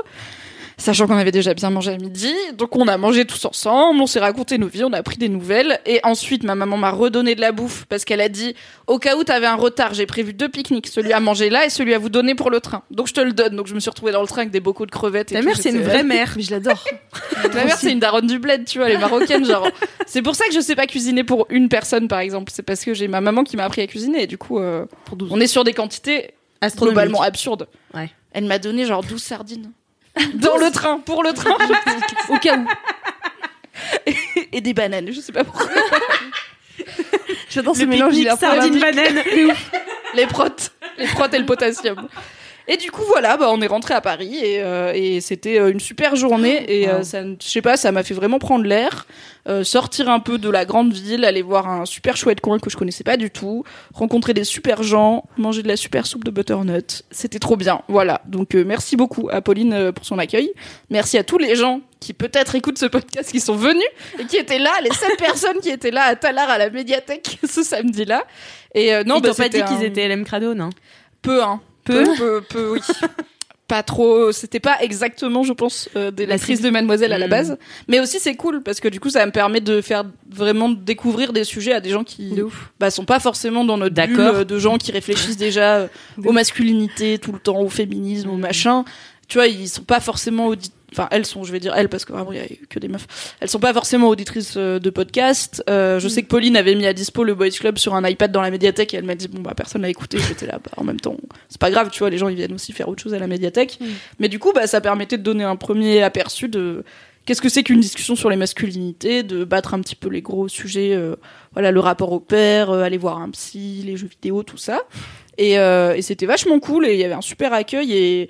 Sachant qu'on avait déjà bien mangé à midi, donc on a mangé tous ensemble, on s'est raconté nos vies, on a pris des nouvelles, et ensuite ma maman m'a redonné de la bouffe parce qu'elle a dit au cas où t'avais un retard, j'ai prévu deux pique-niques, celui à manger là et celui à vous donner pour le train. Donc je te le donne. Donc je me suis retrouvée dans le train avec des bocaux de crevettes. Et Ta tout, mère, c'est une vraie mère. Mais je l'adore. Ma mère c'est une daronne du bled, tu vois, elle est marocaine genre. C'est pour ça que je sais pas cuisiner pour une personne par exemple, c'est parce que j'ai ma maman qui m'a appris à cuisiner et du coup euh, Pour 12. on est sur des quantités globalement absurde. Ouais. Elle m'a donné genre 12 sardines. Dans le train, pour le train. Au cas où. et des bananes, je sais pas pourquoi. J'adore ce mélange. Sardine banane. Les protes. Les protes et le potassium. Et du coup, voilà, bah, on est rentré à Paris et, euh, et c'était euh, une super journée. Et euh, ça, je sais pas, ça m'a fait vraiment prendre l'air, euh, sortir un peu de la grande ville, aller voir un super chouette coin que je connaissais pas du tout, rencontrer des super gens, manger de la super soupe de butternut. C'était trop bien. Voilà. Donc euh, merci beaucoup à Pauline euh, pour son accueil. Merci à tous les gens qui peut-être écoutent ce podcast, qui sont venus et qui étaient là, les seules personnes qui étaient là à Talar à la médiathèque ce samedi-là. Et euh, non, Ils bah, t'ont pas dit qu'ils étaient LM Crado, non? Peu, hein. Peu. Peu, peu, oui. pas trop c'était pas exactement je pense euh, des La de mademoiselle à la Mm. base. Mais aussi c'est cool parce que du coup ça me permet de faire vraiment découvrir des sujets à des gens qui bah sont pas forcément dans notre bulle D'accord. euh, de gens qui réfléchissent déjà euh, aux masculinités tout le temps au féminisme au machin. Tu vois ils sont pas forcément audi- enfin elles sont je vais dire elles parce que vraiment il y a que des meufs. Elles sont pas forcément auditrices euh, de podcast. Euh, je sais que Pauline avait mis à dispo le Boys Club sur un iPad dans la médiathèque et elle m'a dit bon bah personne l'a écouté j'étais là bah, en même temps c'est pas grave tu vois les gens ils viennent aussi faire autre chose à la médiathèque. Mais du coup bah ça permettait de donner un premier aperçu de qu'est-ce que c'est qu'une discussion sur les masculinités de battre un petit peu les gros sujets euh, voilà le rapport au père euh, aller voir un psy les jeux vidéo tout ça. Et, et c'était vachement cool et il y avait un super accueil et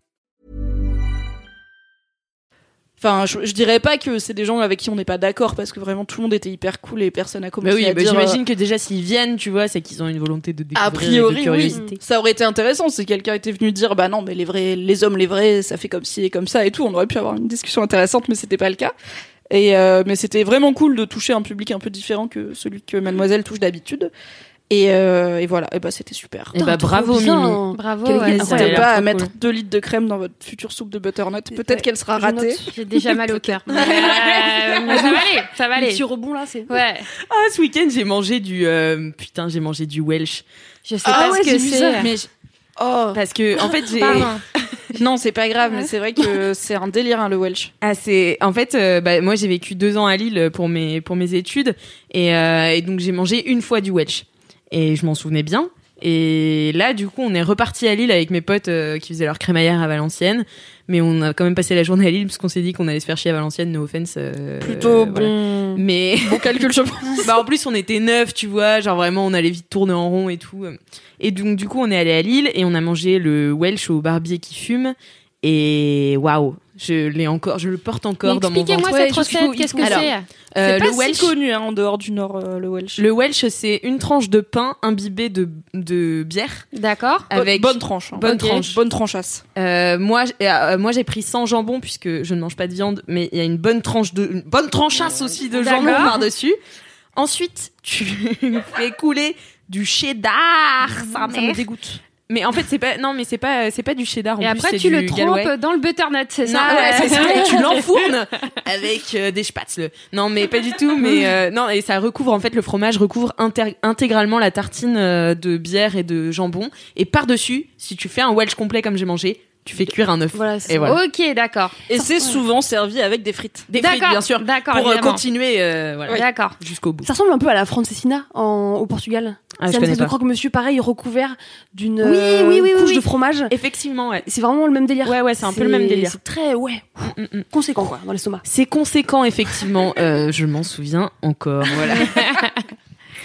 Enfin, je, je dirais pas que c'est des gens avec qui on n'est pas d'accord parce que vraiment tout le monde était hyper cool et personne a commencé Bah oui, à bah dire. j'imagine que déjà s'ils viennent, tu vois, c'est qu'ils ont une volonté de euh, découvrir a priori, et de oui. curiosité. Ça aurait été intéressant si quelqu'un était venu dire bah non, mais les vrais, les hommes, les vrais, ça fait comme ci et comme ça et tout. On aurait pu avoir une discussion intéressante, mais c'était pas le cas. Et euh, mais c'était vraiment cool de toucher un public un peu différent que celui que Mademoiselle touche d'habitude. Et, euh, et voilà, et bah c'était super. Et bah bravo bien. Mimi. Bravo. Ouais, N'hésitez pas à mettre cool. 2 litres de crème dans votre future soupe de butternut. Peut-être Ouais, qu'elle sera ratée. J'ai déjà mal au cœur. Euh, mais ça va aller, ça va aller. petits rebonds là, c'est. Ouais. Ah, ce week-end, j'ai mangé du euh, putain, j'ai mangé du Welsh Je sais Ah pas ouais, ce que c'est. Mais j- oh parce que en fait, j'ai non, c'est pas grave, mais c'est vrai que c'est un délire hein, le Welsh. Ah, c'est en fait, euh, bah, moi j'ai vécu deux ans à Lille pour mes pour mes études et, euh, et donc j'ai mangé une fois du Welsh et je m'en souvenais bien. Et là, du coup, on est reparti à Lille avec mes potes euh, qui faisaient leur crémaillère à Valenciennes, mais on a quand même passé la journée à Lille parce qu'on s'est dit qu'on allait se faire chier à Valenciennes, no offense. euh, Plutôt voilà. bon, Mais bon calcul, je pense. bah en plus on était neuf, tu vois, genre vraiment on allait vite tourner en rond et tout. Et donc du coup on est allé à Lille et on a mangé le Welsh au barbier qui fume et waouh, je l'ai encore, je le porte encore dans mon ventre. Expliquez-moi cette recette, qu'est-ce que c'est Euh, c'est le pas Welsh, si connu hein, en dehors du Nord, euh, le Welsh. le Welsh c'est une tranche de pain imbibé de de bière D'accord. Bonne- avec bonne tranche. hein. bonne tranche. Bonne tranchasse. Euh, moi, euh, moi j'ai pris sans jambon puisque je ne mange pas de viande, mais il y a une bonne tranche de, une bonne tranchasse aussi de jambon D'accord. par dessus. Ensuite, tu fais couler du cheddar, ça, Ça me dégoûte. Mais en fait, c'est pas, non, mais c'est pas, c'est pas du cheddar. En Et plus, après, tu le Galway. dans le butternut, c'est Non, ça ouais, c'est ça, tu l'enfournes avec euh, des spätzle. Non, mais pas du tout, mais euh, non, et ça recouvre en fait le fromage recouvre intégralement la tartine euh, de bière et de jambon et par-dessus, si tu fais un Welsh complet comme j'ai mangé, tu fais cuire un œuf. Voilà, c'est et voilà. Ok, d'accord. Et c'est souvent servi avec des frites. Des frites, bien sûr, d'accord, pour évidemment. continuer euh, voilà, D'accord. jusqu'au bout. Ça ressemble un peu à la francesina en, au Portugal. Ah, je c'est connais espèce de croque-monsieur pareil, recouvert d'une Oui, euh, oui, oui, oui, couche oui. de fromage. Effectivement, ouais. C'est vraiment le même délire. Ouais, ouais, c'est un peu le même délire. C'est très, ouais, Mm, mm. conséquent quoi, dans l'estomac. C'est conséquent, effectivement. Euh, je m'en souviens encore. Voilà.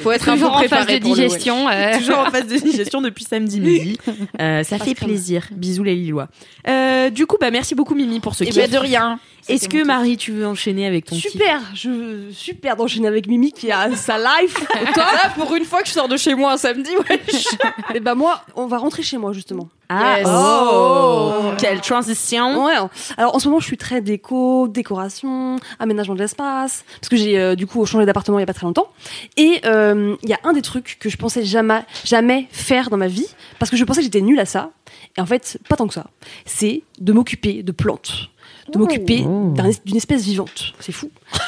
Faut être un peu Toujours en phase de digestion. euh. Toujours en phase de digestion depuis samedi midi. Euh, ça fait plaisir. Bisous les Lillois. Euh, du coup, bah merci beaucoup Mimi pour ce Et kiff. ben de rien. Est-ce que. Marie, tu veux enchaîner avec ton kiff Super, je super d'enchaîner avec Mimi qui a sa life. Et toi Là, pour une fois que je sors de chez moi un samedi, wesh. Et bah moi, on va rentrer chez moi justement. Ah, Yes. oh, quelle transition. Ouais. Alors en ce moment, je suis très déco, décoration, aménagement de l'espace, parce que j'ai euh, du coup changé d'appartement il y a pas très longtemps. Et euh, il y a un des trucs que je pensais jamais, jamais faire dans ma vie, parce que je pensais que j'étais nulle à ça. Et en fait, pas tant que ça. C'est de m'occuper de plantes, de m'occuper d'un- d'une espèce vivante. C'est fou.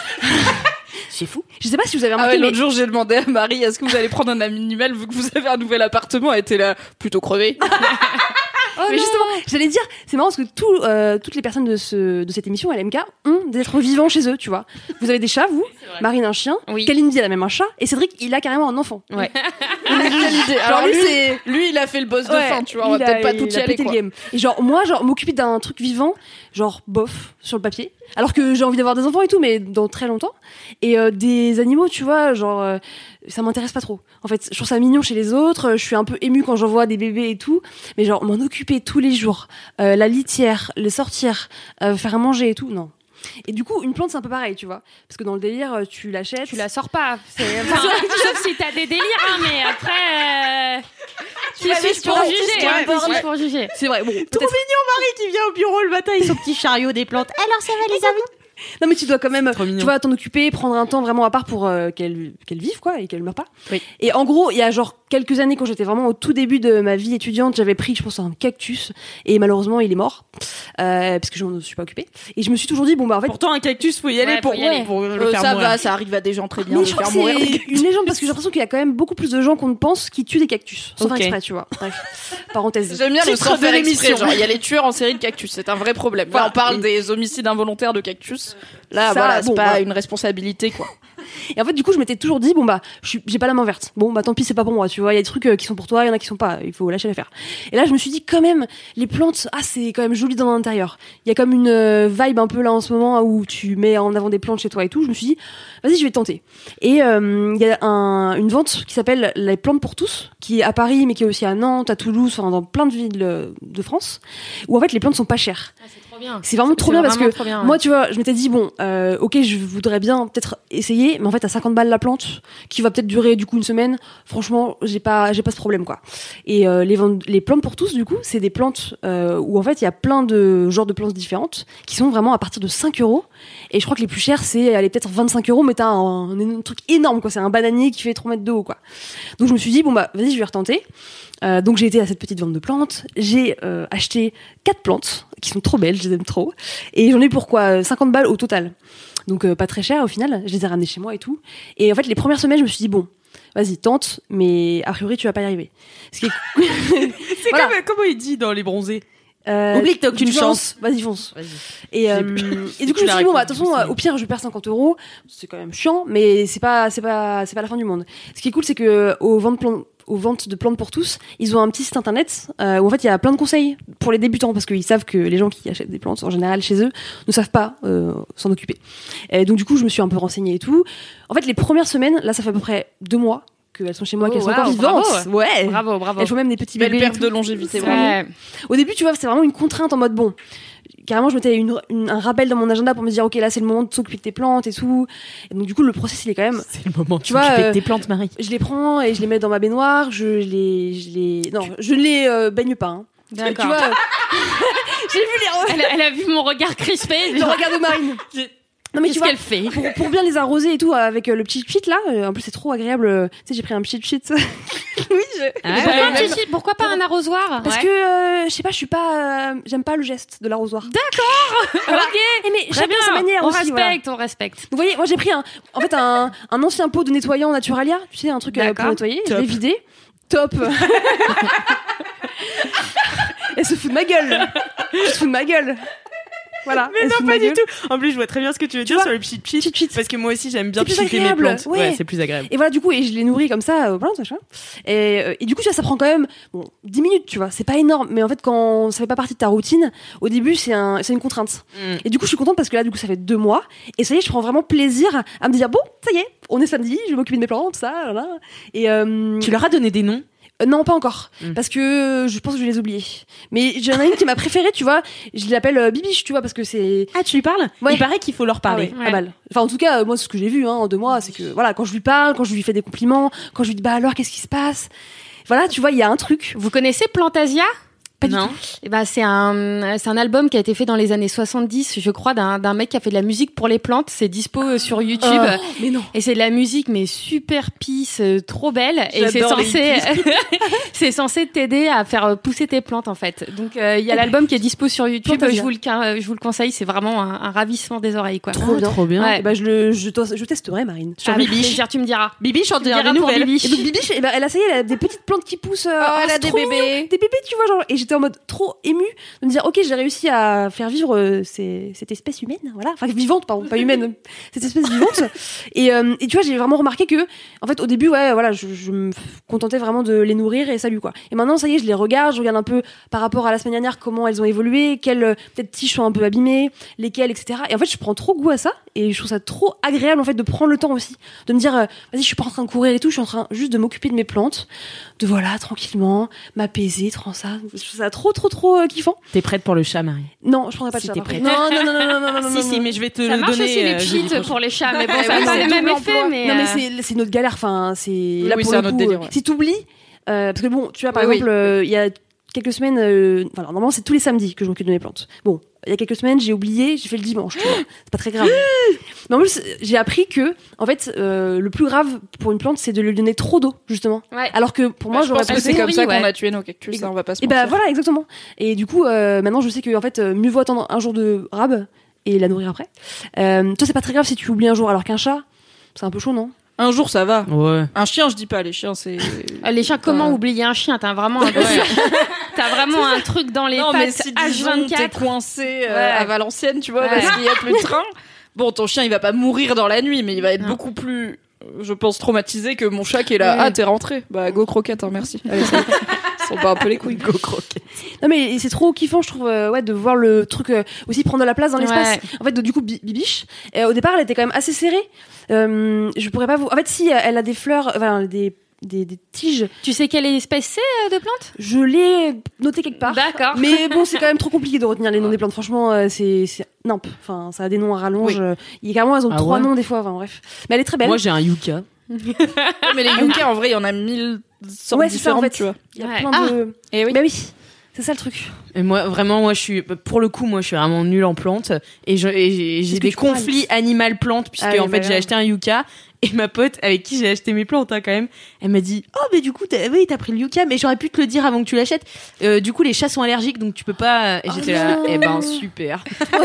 C'est fou. Je sais pas si vous avez Ah remarqué, ouais, mais l'autre jour, j'ai demandé à Marie, est-ce que vous allez prendre un animal vu que vous avez un nouvel appartement Elle était là, plutôt crevé. mais justement, j'allais dire, c'est marrant parce que tout, euh, toutes les personnes de, ce, de cette émission LMK ont des êtres vivants chez eux, tu vois. Vous avez des chats, vous, Marine un chien, Oui. Kalindi elle a même un chat, et Cédric il a carrément un enfant. Ouais. Alors lui, il a fait le boss de Ouais, fin, tu vois. On va il a- peut-être pas tout y aller. quoi. game. Et genre moi, genre m'occuper d'un truc vivant, genre bof sur le papier. Alors que j'ai envie d'avoir des enfants et tout, mais dans très longtemps. Et euh, des animaux, tu vois, genre euh, ça m'intéresse pas trop. En fait, je trouve ça mignon chez les autres. Je suis un peu émue quand j'en vois des bébés et tout, mais genre m'en occuper tous les jours, euh, la litière, les sortir, euh, faire à manger et tout, non. Et du coup, une plante, c'est un peu pareil, tu vois. Parce que dans le délire, euh, tu l'achètes. Tu la sors pas. c'est- enfin, sauf si t'as des délires, hein, mais après. Euh... Pour Ouais, juger ouais, hein, ouais. suis-je pour juger? C'est vrai, bon, Trop mignon, Marie, qui vient au bureau le matin avec son petit chariot des plantes. Alors, ça va, les amis? Non, mais tu dois quand même, tu vois, t'en occuper, prendre un temps vraiment à part pour euh, qu'elle qu'elle vive, quoi, et qu'elle meure pas. Oui. Et en gros, il y a genre quelques années, quand j'étais vraiment au tout début de ma vie étudiante, j'avais pris, je pense, un cactus, et malheureusement, il est mort, euh, parce que je m'en suis pas occupée. Et je me suis toujours dit, bon, bah, en fait, Pourtant, un cactus, faut y aller Ouais, pour, faut y aller. pour le Euh, faire ça mourir. va, ça arrive à des gens très bien mais de je crois faire que mourir. c'est une légende parce que j'ai l'impression qu'il y a quand même beaucoup plus de gens qu'on ne pense qui tuent des cactus. Sans Ok. faire exprès, tu vois. Bref. Parenthèse. J'aime bien le Titre de l'émission. Genre, il y a les tueurs en série de cactus. C'est un vrai problème. Là, on parle Et- des homicides involontaires de cactus. Là, Ça, voilà, c'est bon, pas voilà. une responsabilité, quoi. Et en fait, du coup, je m'étais toujours dit, bon, bah, j'ai pas la main verte. Bon, bah, tant pis, c'est pas pour moi, tu vois. Il y a des trucs euh, qui sont pour toi, il y en a qui sont pas. Il faut lâcher l'affaire. Et là, je me suis dit, quand même, les plantes, ah, c'est quand même joli dans l'intérieur. Il y a comme une euh, vibe un peu là en ce moment où tu mets en avant des plantes chez toi et tout. Je me suis dit, vas-y, je vais tenter. Et euh, il y a un- une vente qui s'appelle Les plantes pour tous, qui est à Paris, mais qui est aussi à Nantes, à Toulouse, enfin, dans plein de villes de France, où en fait, les plantes sont pas chères. Bien. C'est vraiment trop bien parce que trop bien, ouais. moi, tu vois, je m'étais dit, bon, euh, ok, je voudrais bien peut-être essayer, mais en fait, à 50 balles la plante, qui va peut-être durer du coup une semaine, franchement, j'ai pas, j'ai pas ce problème, quoi. Et euh, les, plantes pour tous, du coup, c'est des plantes euh, où en fait, il y a plein de genres de plantes différentes qui sont vraiment à partir de 5 euros. Et je crois que les plus chères, c'est peut-être 25 euros, mais t'as un, un, un truc énorme, quoi. C'est un bananier qui fait 3 mètres de haut, quoi. Donc je me suis dit, bon, bah, vas-y, je vais retenter. Euh, donc j'ai été à cette petite vente de plantes, j'ai euh, acheté quatre plantes qui sont trop belles, je les aime trop, et j'en ai pour quoi euh, 50 balles au total. Donc euh, pas très cher au final, je les ai ramenées chez moi et tout. Et en fait les premières semaines je me suis dit bon, vas-y tente, mais a priori tu vas pas y arriver. Ce C'est Voilà. comme, comment il dit dans Les Bronzés? Euh, Oublie que t'as aucune chance. Vas-y fonce. Et, euh, et du coup, je me suis dit, bon, bah, de toute façon, euh, au pire, je perds 50 euros. C'est quand même chiant, mais c'est pas, c'est pas, c'est pas la fin du monde. Ce qui est cool, c'est que ventes, plan- aux ventes de plantes pour tous, ils ont un petit site internet euh, où en fait il y a plein de conseils pour les débutants parce qu'ils savent que les gens qui achètent des plantes en général chez eux ne savent pas euh, s'en occuper. Et donc du coup, je me suis un peu renseignée et tout. En fait, les premières semaines, là, ça fait à peu près deux mois qu'elles sont chez moi, Oh, qu'elles sont wow, encore vivantes. bravo. Ouais. Bravo, bravo. Elles font même des petits Belle bébés. perte de longévité. Ouais. au début, tu vois, c'est vraiment une contrainte en mode bon. Carrément, je mettais une, une- un rappel dans mon agenda pour me dire, ok, là, c'est le moment de s'occuper de tes plantes et tout. Et donc, du coup, le process, il est quand même. C'est le moment de Tu vois, s'occuper de euh, tes plantes, Marie. Je les prends et je les mets dans ma baignoire. Je les, je les, non, je ne les euh, baigne pas. Hein. D'accord. Tu vois, euh, j'ai vu les Elle, a- elle a vu mon regard crispé. le regard de Marine. Non mais tu vois, qu'elle fait pour, pour bien les arroser et tout avec euh, le petit cheat là. euh, en plus, c'est trop agréable. euh, Tu sais, j'ai pris un petit cheat. oui, je. Ah, pourquoi, Ouais, un petit shit Pourquoi pas un arrosoir Parce Ouais. que euh, je sais pas, je suis pas, euh, j'aime pas le geste de l'arrosoir. Voilà. Ok. Eh, mais chacun bien. sa manière on aussi. respecte, voilà. on respecte. Vous voyez, moi j'ai pris un, en fait un, un ancien pot de nettoyant Naturalia, tu sais, un truc euh, pour D'accord. nettoyer. Je Top. l'ai vidé. Top. Elle se fout de ma gueule. Elle se fout de ma gueule. Voilà. Mais non, pas du tout. En plus, je vois très bien ce que tu veux dire vois sur le pchit pchit. Parce que moi aussi, j'aime bien pchiter mes plantes. ouais. c'est plus agréable. Et voilà, du coup, et je les nourris comme ça, euh, plein machin. Et, euh, et du coup, tu vois, ça prend quand même, bon, 10 minutes, tu vois. C'est pas énorme. Mais en fait, quand ça fait pas partie de ta routine, au début, c'est un, c'est une contrainte. Mm. Et du coup, je suis contente parce que là, du coup, ça fait deux mois. Et ça y est, je prends vraiment plaisir à me dire, bon, ça y est, on est samedi, je vais m'occuper de mes plantes, ça, voilà. Et, euh, Tu leur as donné des noms euh, non, pas encore. Mm. Parce que je pense que je vais les oublier. Mais j'en ai une qui ma préférée, tu vois. Je l'appelle euh, Bibiche, tu vois, parce que c'est. Ah, tu lui parles? Ouais. Il paraît qu'il faut leur parler. Ah ouais, pas mal. Enfin, en tout cas, euh, moi, ce que j'ai vu hein, en deux mois, c'est que voilà, quand je lui parle, quand je lui fais des compliments, quand je lui dis bah alors, qu'est-ce qui se passe? Voilà, tu vois, il y a un truc. Vous connaissez Plantasia? Pas du non. Eh ben, c'est un, c'est un album qui a été fait dans les années 70, je crois, d'un, d'un mec qui a fait de la musique pour les plantes. C'est dispo euh, sur YouTube. Oh, mais non. Et c'est de la musique, mais super pisse, euh, trop belle. Et c'est J'adore les censé, c'est censé t'aider à faire euh, pousser tes plantes, en fait. Donc, euh, il y a l'album qui est dispo sur YouTube. Je vous le, je vous le conseille. C'est vraiment un, un ravissement des oreilles, quoi. Trop bien. Trop bien. Ouais. Eh ben, je, le, je, je testerai, Marine. Sur plaisir, tu me diras. Dirait diras des pour nouvelles. Bibiche. Et donc Bibiche, eh ben, elle a ça y est, elle a des petites plantes qui poussent. euh, Oh, elle a des bébés. Des bébés, tu vois, genre. Et j'étais en mode trop émue de me dire, ok, j'ai réussi à faire vivre euh, ces- cette espèce humaine, voilà, enfin vivante, pardon, pas humaine, cette espèce vivante. Et, euh, et tu vois, j'ai vraiment remarqué que, en fait, au début, ouais, voilà, je, je me contentais vraiment de les nourrir et salut quoi. Et maintenant, ça y est, je les regarde, je regarde un peu par rapport à la semaine dernière comment elles ont évolué, quelles euh, peut-être tiges sont un peu abîmées, lesquelles, etc. Et en fait, je prends trop goût à ça et je trouve ça trop agréable en fait de prendre le temps aussi, de me dire, euh, vas-y, je suis pas en train de courir et tout, je suis en train juste de m'occuper de mes plantes, de voilà, tranquillement, m'apaiser, trop ça. Je trouve ça trop, trop, trop euh, kiffant. T'es prête pour le chat, Marie? Non, je prendrais pas de Si chat. t'es prête. Non, non, non, non, non, non, non, non, Si, non, si, non. mais je vais te Ça le marche donner. aussi les euh, pchites prochain. pour les chats, mais bon, ça n'a pas le même effet, mais. Non mais euh, c'est c'est notre galère. Enfin, c'est là oui, pour le coup, euh. Si t'oublies, euh, parce que bon, tu vois par exemple, euh, il y a quelques semaines, euh, enfin, normalement c'est tous les samedis que je m'occupe de mes plantes. Bon, il y a quelques semaines, j'ai oublié, j'ai fait le dimanche. C'est pas très grave. mais en plus, j'ai appris que, en fait, euh, le plus grave pour une plante, c'est de lui donner trop d'eau, justement. Ouais. Alors que pour moi, je j'aurais pensé- c'est comme ça ouais. qu'on a tué nos cactus, hein, on va pas se et bah voilà, exactement. Et du coup, euh, maintenant, je sais que en fait, euh, mieux vaut attendre un jour de rab et la nourrir après. Euh, toi, c'est pas très grave si tu oublies un jour, alors qu'un chat, c'est un peu chaud, non? Un jour, ça va. Ouais. Un chien, je dis pas, les chiens, c'est. Ah, Les chiens, comment oublier un chien? T'as vraiment un, t'as vraiment un truc dans les non, mais pattes si disons, t'es H24. coincé euh, Ouais. à Valenciennes, tu vois, Ouais. parce qu'il y a plus de train. Bon, ton chien, il va pas mourir dans la nuit, mais il va être Non. beaucoup plus, je pense, traumatisé que mon chat qui est là. Ouais. Ah, t'es rentré. Bah, go croquette, hein, merci. Allez, sont pas un peu les couilles. Go croquette. Non mais c'est trop kiffant je trouve euh, ouais de voir le truc euh, aussi prendre de la place dans l'espace. Ouais. En fait de- du coup Bi- Bibiche euh, au départ elle était quand même assez serrée. Euh, je pourrais pas vous En fait si elle a des fleurs enfin des des, des tiges, Tu sais quelle espèce c'est euh, de plante? Je l'ai noté quelque part. D'accord. Mais bon, c'est quand même trop compliqué de retenir les noms des plantes. Franchement, euh, c'est nimp. Enfin, ça a des noms à rallonge. Oui. Il y a carrément, elles ont Ah trois ouais? noms des fois. Enfin bref. Mais elle est très belle. Moi, j'ai un yucca. Ouais, mais les yucca, en vrai, il y en a mille sortes Ouais, c'est ça, en différentes, fait. tu vois. Il y a Ouais. plein Ah. de. Et oui. Bah oui. C'est ça le truc. Et moi, vraiment, moi, je suis, pour le coup, moi, je suis vraiment nulle en plantes. Et j'ai j'ai des conflits animal-plantes, puisque, Ah oui, en bah fait, j'ai grave. acheté un yucca. Et ma pote, avec qui j'ai acheté mes plantes, hein, quand même, elle m'a dit, oh, mais du coup, t'as- oui, t'as pris le yucca, mais j'aurais pu te le dire avant que tu l'achètes. Euh, du coup, les chats sont allergiques, donc tu peux pas. Et Oh j'étais là, non. eh ben, super. bah,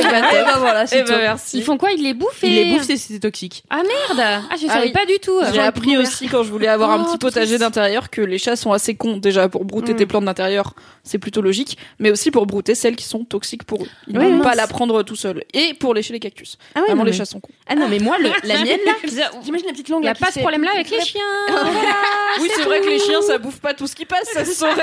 voilà, Eh ben, merci. Ils font quoi? Ils les bouffent et... Il les bouffe, c'est- c'est toxique. Ah merde Ah, je Ah savais oui. pas du tout. J'ai appris aussi quand je voulais avoir un Oh, petit trop potager d'intérieur que les chats sont assez cons déjà pour brouter Mm. tes plantes d'intérieur, c'est plutôt logique, mais aussi pour brouter celles qui sont toxiques pour eux. Ils Oui, n'ont mince. pas la prendre tout seuls. Et pour lécher les cactus. Ah ouais, Vraiment non, les mais- chats sont cons. Ah non, mais moi, le- la mienne, là, J'imagine la petite langue. Il n'y a pas ce problème-là avec les chiens. oui, c'est vrai que les chiens ça bouffe pas tout ce qui passe, ça se saurait.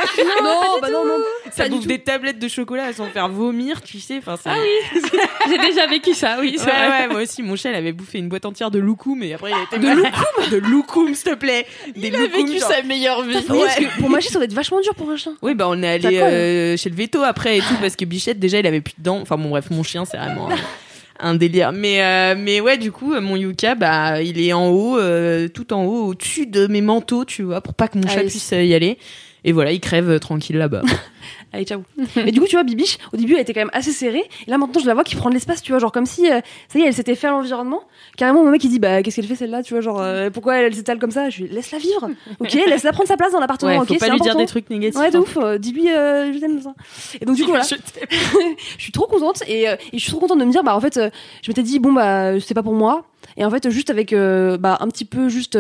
Non, bah non, non. ça bouffe des tablettes de chocolat sans faire vomir, tu sais. Enfin, c'est- J'ai déjà vécu ça, oui. Ouais, ouais, moi aussi, mon chat, il avait bouffé une boîte entière de loukoum et après, il était de loukoum De loukoum, s'il te plaît. Des Il a vécu sa meilleure vie. Oui, pour mâcher, ça doit être vachement dur pour un chien. Oui, bah, on est allé euh, chez le veto après et tout parce que Bichette, déjà, il avait plus de dents. Enfin, bon, bref, mon chien, c'est vraiment un, un délire. Mais, euh, mais ouais, du coup, mon Yuka, bah, il est en haut, euh, tout en haut, au-dessus de mes manteaux, tu vois, pour pas que mon Ah chat puisse y aller. Et voilà, il crève euh, tranquille là-bas. Allez, ciao. Mais du coup, tu vois, Bibiche, au début, elle était quand même assez serrée. Et là, maintenant, je la vois qui prend de l'espace, tu vois, genre comme si, euh, ça y est, elle s'était fait à l'environnement. Carrément, mon mec, il dit, bah, qu'est-ce qu'elle fait celle-là, tu vois, genre, euh, pourquoi elle, elle s'étale comme ça? Je lui laisse la vivre. Ok, laisse-la prendre sa place dans l'appartement. Ouais, ok, faut pas c'est lui dire des trucs négatifs. Ouais, de hein. ouf. euh, Dis-lui, euh, je t'aime ça. Et donc, du coup, voilà. Je suis trop contente et, euh, et je suis trop contente de me dire bah en fait euh, je m'étais dit bon bah c'est pas pour moi et en fait juste avec euh, bah un petit peu juste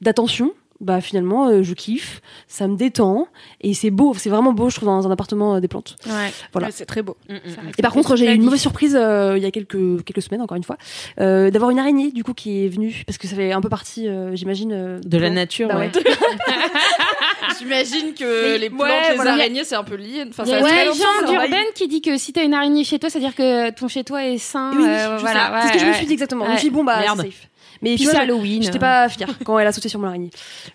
d'attention bah finalement euh, je kiffe ça me détend et c'est beau c'est vraiment beau je trouve dans un appartement euh, des plantes Ouais. Voilà. Ouais, c'est très beau. Mm, mm, mm. et par contre j'ai eu une mauvaise surprise euh, il y a quelques quelques semaines encore une fois euh, d'avoir une araignée du coup qui est venue parce que ça fait un peu partie euh, j'imagine euh, De la nature, Bah ouais. J'imagine que Mais- les plantes, ouais, les voilà. araignées, c'est un peu lié. Enfin, Il y ça a va une très légende longtemps, ça. urbaine qui dit que si t'as une araignée chez toi, c'est-à-dire que ton chez toi est sain. oui euh, je voilà, c'est ce que je me ouais, suis dit exactement je me Ouais. suis dit bon bah c'est safe mais Puis tu vois c'est je- Halloween. j'étais pas fière quand elle a sauté sur mon araignée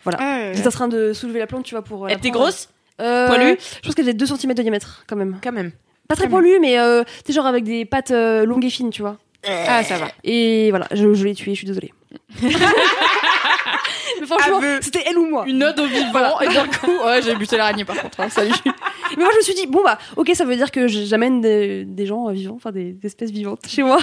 voilà Ouais, J'étais en train de soulever la plante, tu vois, pour. euh, Elle était grosse Euh, Poilue Je pense qu'elle faisait 2 cm de diamètre, quand même. Quand même. Pas très poilue, mais euh, tu sais, genre avec des pattes euh, longues et fines, tu vois. Ah, ça va. Et voilà, je, je l'ai tuée, je suis désolée. mais franchement, c'était elle ou moi. Une ode au vivant, et d'un coup, ouais, j'ai buté l'araignée par contre. hein, salut. Mais moi, je me suis dit, bon, bah, ok, ça veut dire que j'amène des, des gens euh, vivants, enfin des, des espèces vivantes chez moi.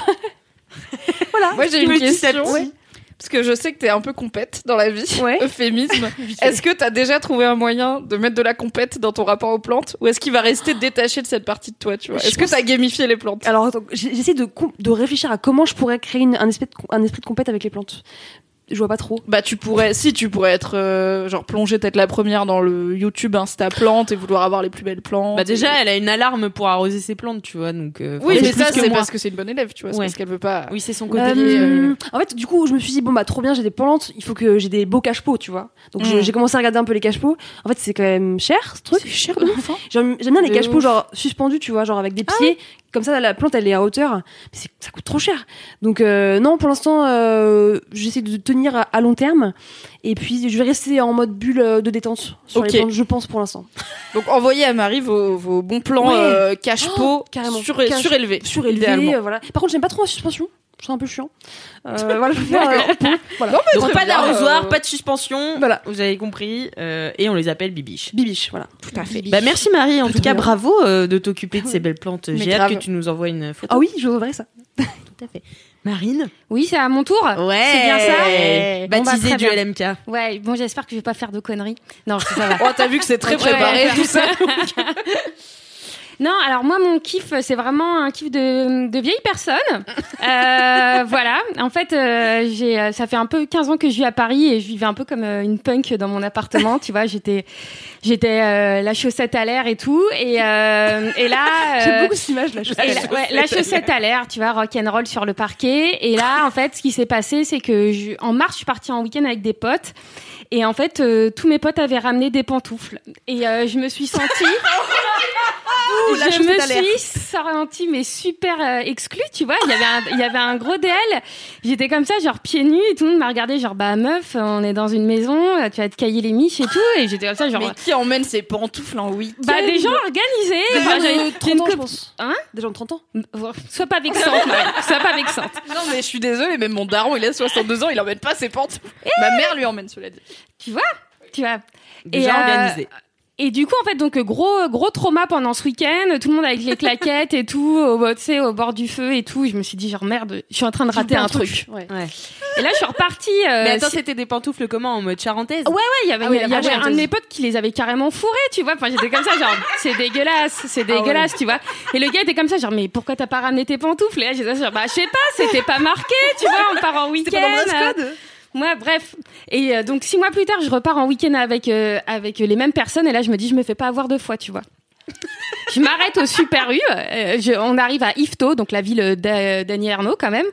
voilà. Moi, j'ai une question. petit. Parce que je sais que t'es un peu compète dans la vie. Ouais. Euphémisme. Est-ce que t'as déjà trouvé un moyen de mettre de la compète dans ton rapport aux plantes? Ou est-ce qu'il va rester détaché de cette partie de toi, tu vois? Je Est-ce que t'as gamifié les plantes? Alors, j'essaie de, réfléchir à comment je pourrais créer une- un, esprit de, un esprit de compète avec les plantes. Je vois pas trop. Bah tu pourrais, si tu pourrais être euh, genre plongée peut-être la première dans le YouTube Insta plantes et vouloir avoir les plus belles plantes. Bah déjà, et- elle a une alarme pour arroser ses plantes, tu vois, donc. euh, oui, mais ça c'est parce que c'est une bonne élève, tu vois, c'est Ouais. parce qu'elle veut pas. Oui, c'est son côté. Euh, euh, En fait, du coup, je me suis dit bon bah trop bien, j'ai des plantes, il faut que j'ai des beaux cache-pots, tu vois. Donc Mm. j'ai commencé à regarder un peu les cache-pots. En fait, c'est quand même cher ce truc. C'est cher de hein. J'aime bien les De cache-pots genre suspendus, tu vois, genre avec des pieds. Comme ça, la plante elle est à hauteur. Mais ça coûte trop cher. Donc euh, non, pour l'instant, euh, j'essaie de tenir à, à long terme. Et puis je vais rester en mode bulle euh, de détente sur Ok. les plantes, je pense pour l'instant. Donc envoyez à Marie vos, vos bons plans Ouais. cache-pot Oh, sur- surélevés. Surélevé, idéalement. euh, voilà. Par contre, j'aime pas trop la suspension. Je trouve un peu chiant. Euh, voilà, je euh. Donc pas d'arrosoir, euh, pas de suspension. Voilà. Vous avez compris. euh, et on les appelle bibiche. Bibiche, voilà. Tout à fait. Bah merci Marie, en tout cas bien. bravo euh, de t'occuper de ces belles plantes. J'ai hâte que tu nous envoies une photo. Ah oui, je voudrais ça. tout à fait. Marine Oui, c'est à mon tour. Ouais. C'est bien ça Bon, bah, Baptisé très du bien. LMK. Ouais, bon, j'espère que je vais pas faire de conneries. Non, ça va. Oh, t'as vu que c'est très préparé tout ça. Non, alors moi, mon kiff, c'est vraiment un kiff de, de vieille personne. Euh, voilà. En fait, euh, j'ai, euh, ça fait un peu 15 ans que je vis à Paris et je vivais un peu comme euh, une punk dans mon appartement. tu vois, j'étais, j'étais euh, la chaussette à l'air et tout. Et, euh, et là, J'aime euh, beaucoup cette image. Je et la, ouais, la chaussette à l'air, tu vois, rock and roll sur le parquet. Et là, en fait, ce qui s'est passé, c'est que je, en mars, je suis partie en week-end avec des potes. Et en fait, euh, tous mes potes avaient ramené des pantoufles. Et euh, je me suis sentie, la je me suis sentie mais super euh, exclue, tu vois. Il y avait un, il y avait un gros DL. J'étais comme ça, genre pieds nus, et tout le monde m'a regardé, genre bah meuf, on est dans une maison, euh, tu vas te cailler les miches et tout. Et j'étais comme ça, genre Mais qui emmène ses pantoufles en week bah des gens organisés. Des gens j'avais- de j'ai 30 une ans, je pense. Hein Des gens de 30 ans. Sois pas vexante, Marie. Sois pas vexante. Non mais je suis désolée, même mon daron, il a 62 ans, il emmène pas ses pantoufles. Ma mère lui emmène, cela dit. Tu vois Tu vois Déjà Et, euh, organisé. Et du coup, en fait, donc gros gros trauma pendant ce week-end, tout le monde avec les claquettes et tout, au, tu sais, au bord du feu et tout. Je me suis dit genre merde, je suis en train de rater un truc. Ouais. Ouais. Et là, je suis repartie. euh, Mais attends, c'était des pantoufles comment En mode charentaise? Ouais, ouais, il y avait, Ah oui, y avait un de mes potes qui les avait carrément fourrés, tu vois. Enfin, j'étais comme ça, genre, c'est dégueulasse, c'est dégueulasse, tu vois. Et le gars était comme ça, genre, mais pourquoi t'as pas ramené tes pantoufles? Et là, j'étais genre, bah, je sais pas, c'était pas marqué, tu vois, on part en week-end. Ouais, bref. Et euh, donc six mois plus tard, je repars en week-end avec euh, avec les mêmes personnes. Et là, je me dis, je me fais pas avoir deux fois, tu vois. Je m'arrête au Super U. euh, je- on arrive à Ifto, donc la ville d'A- d'Annie Ernaux quand même.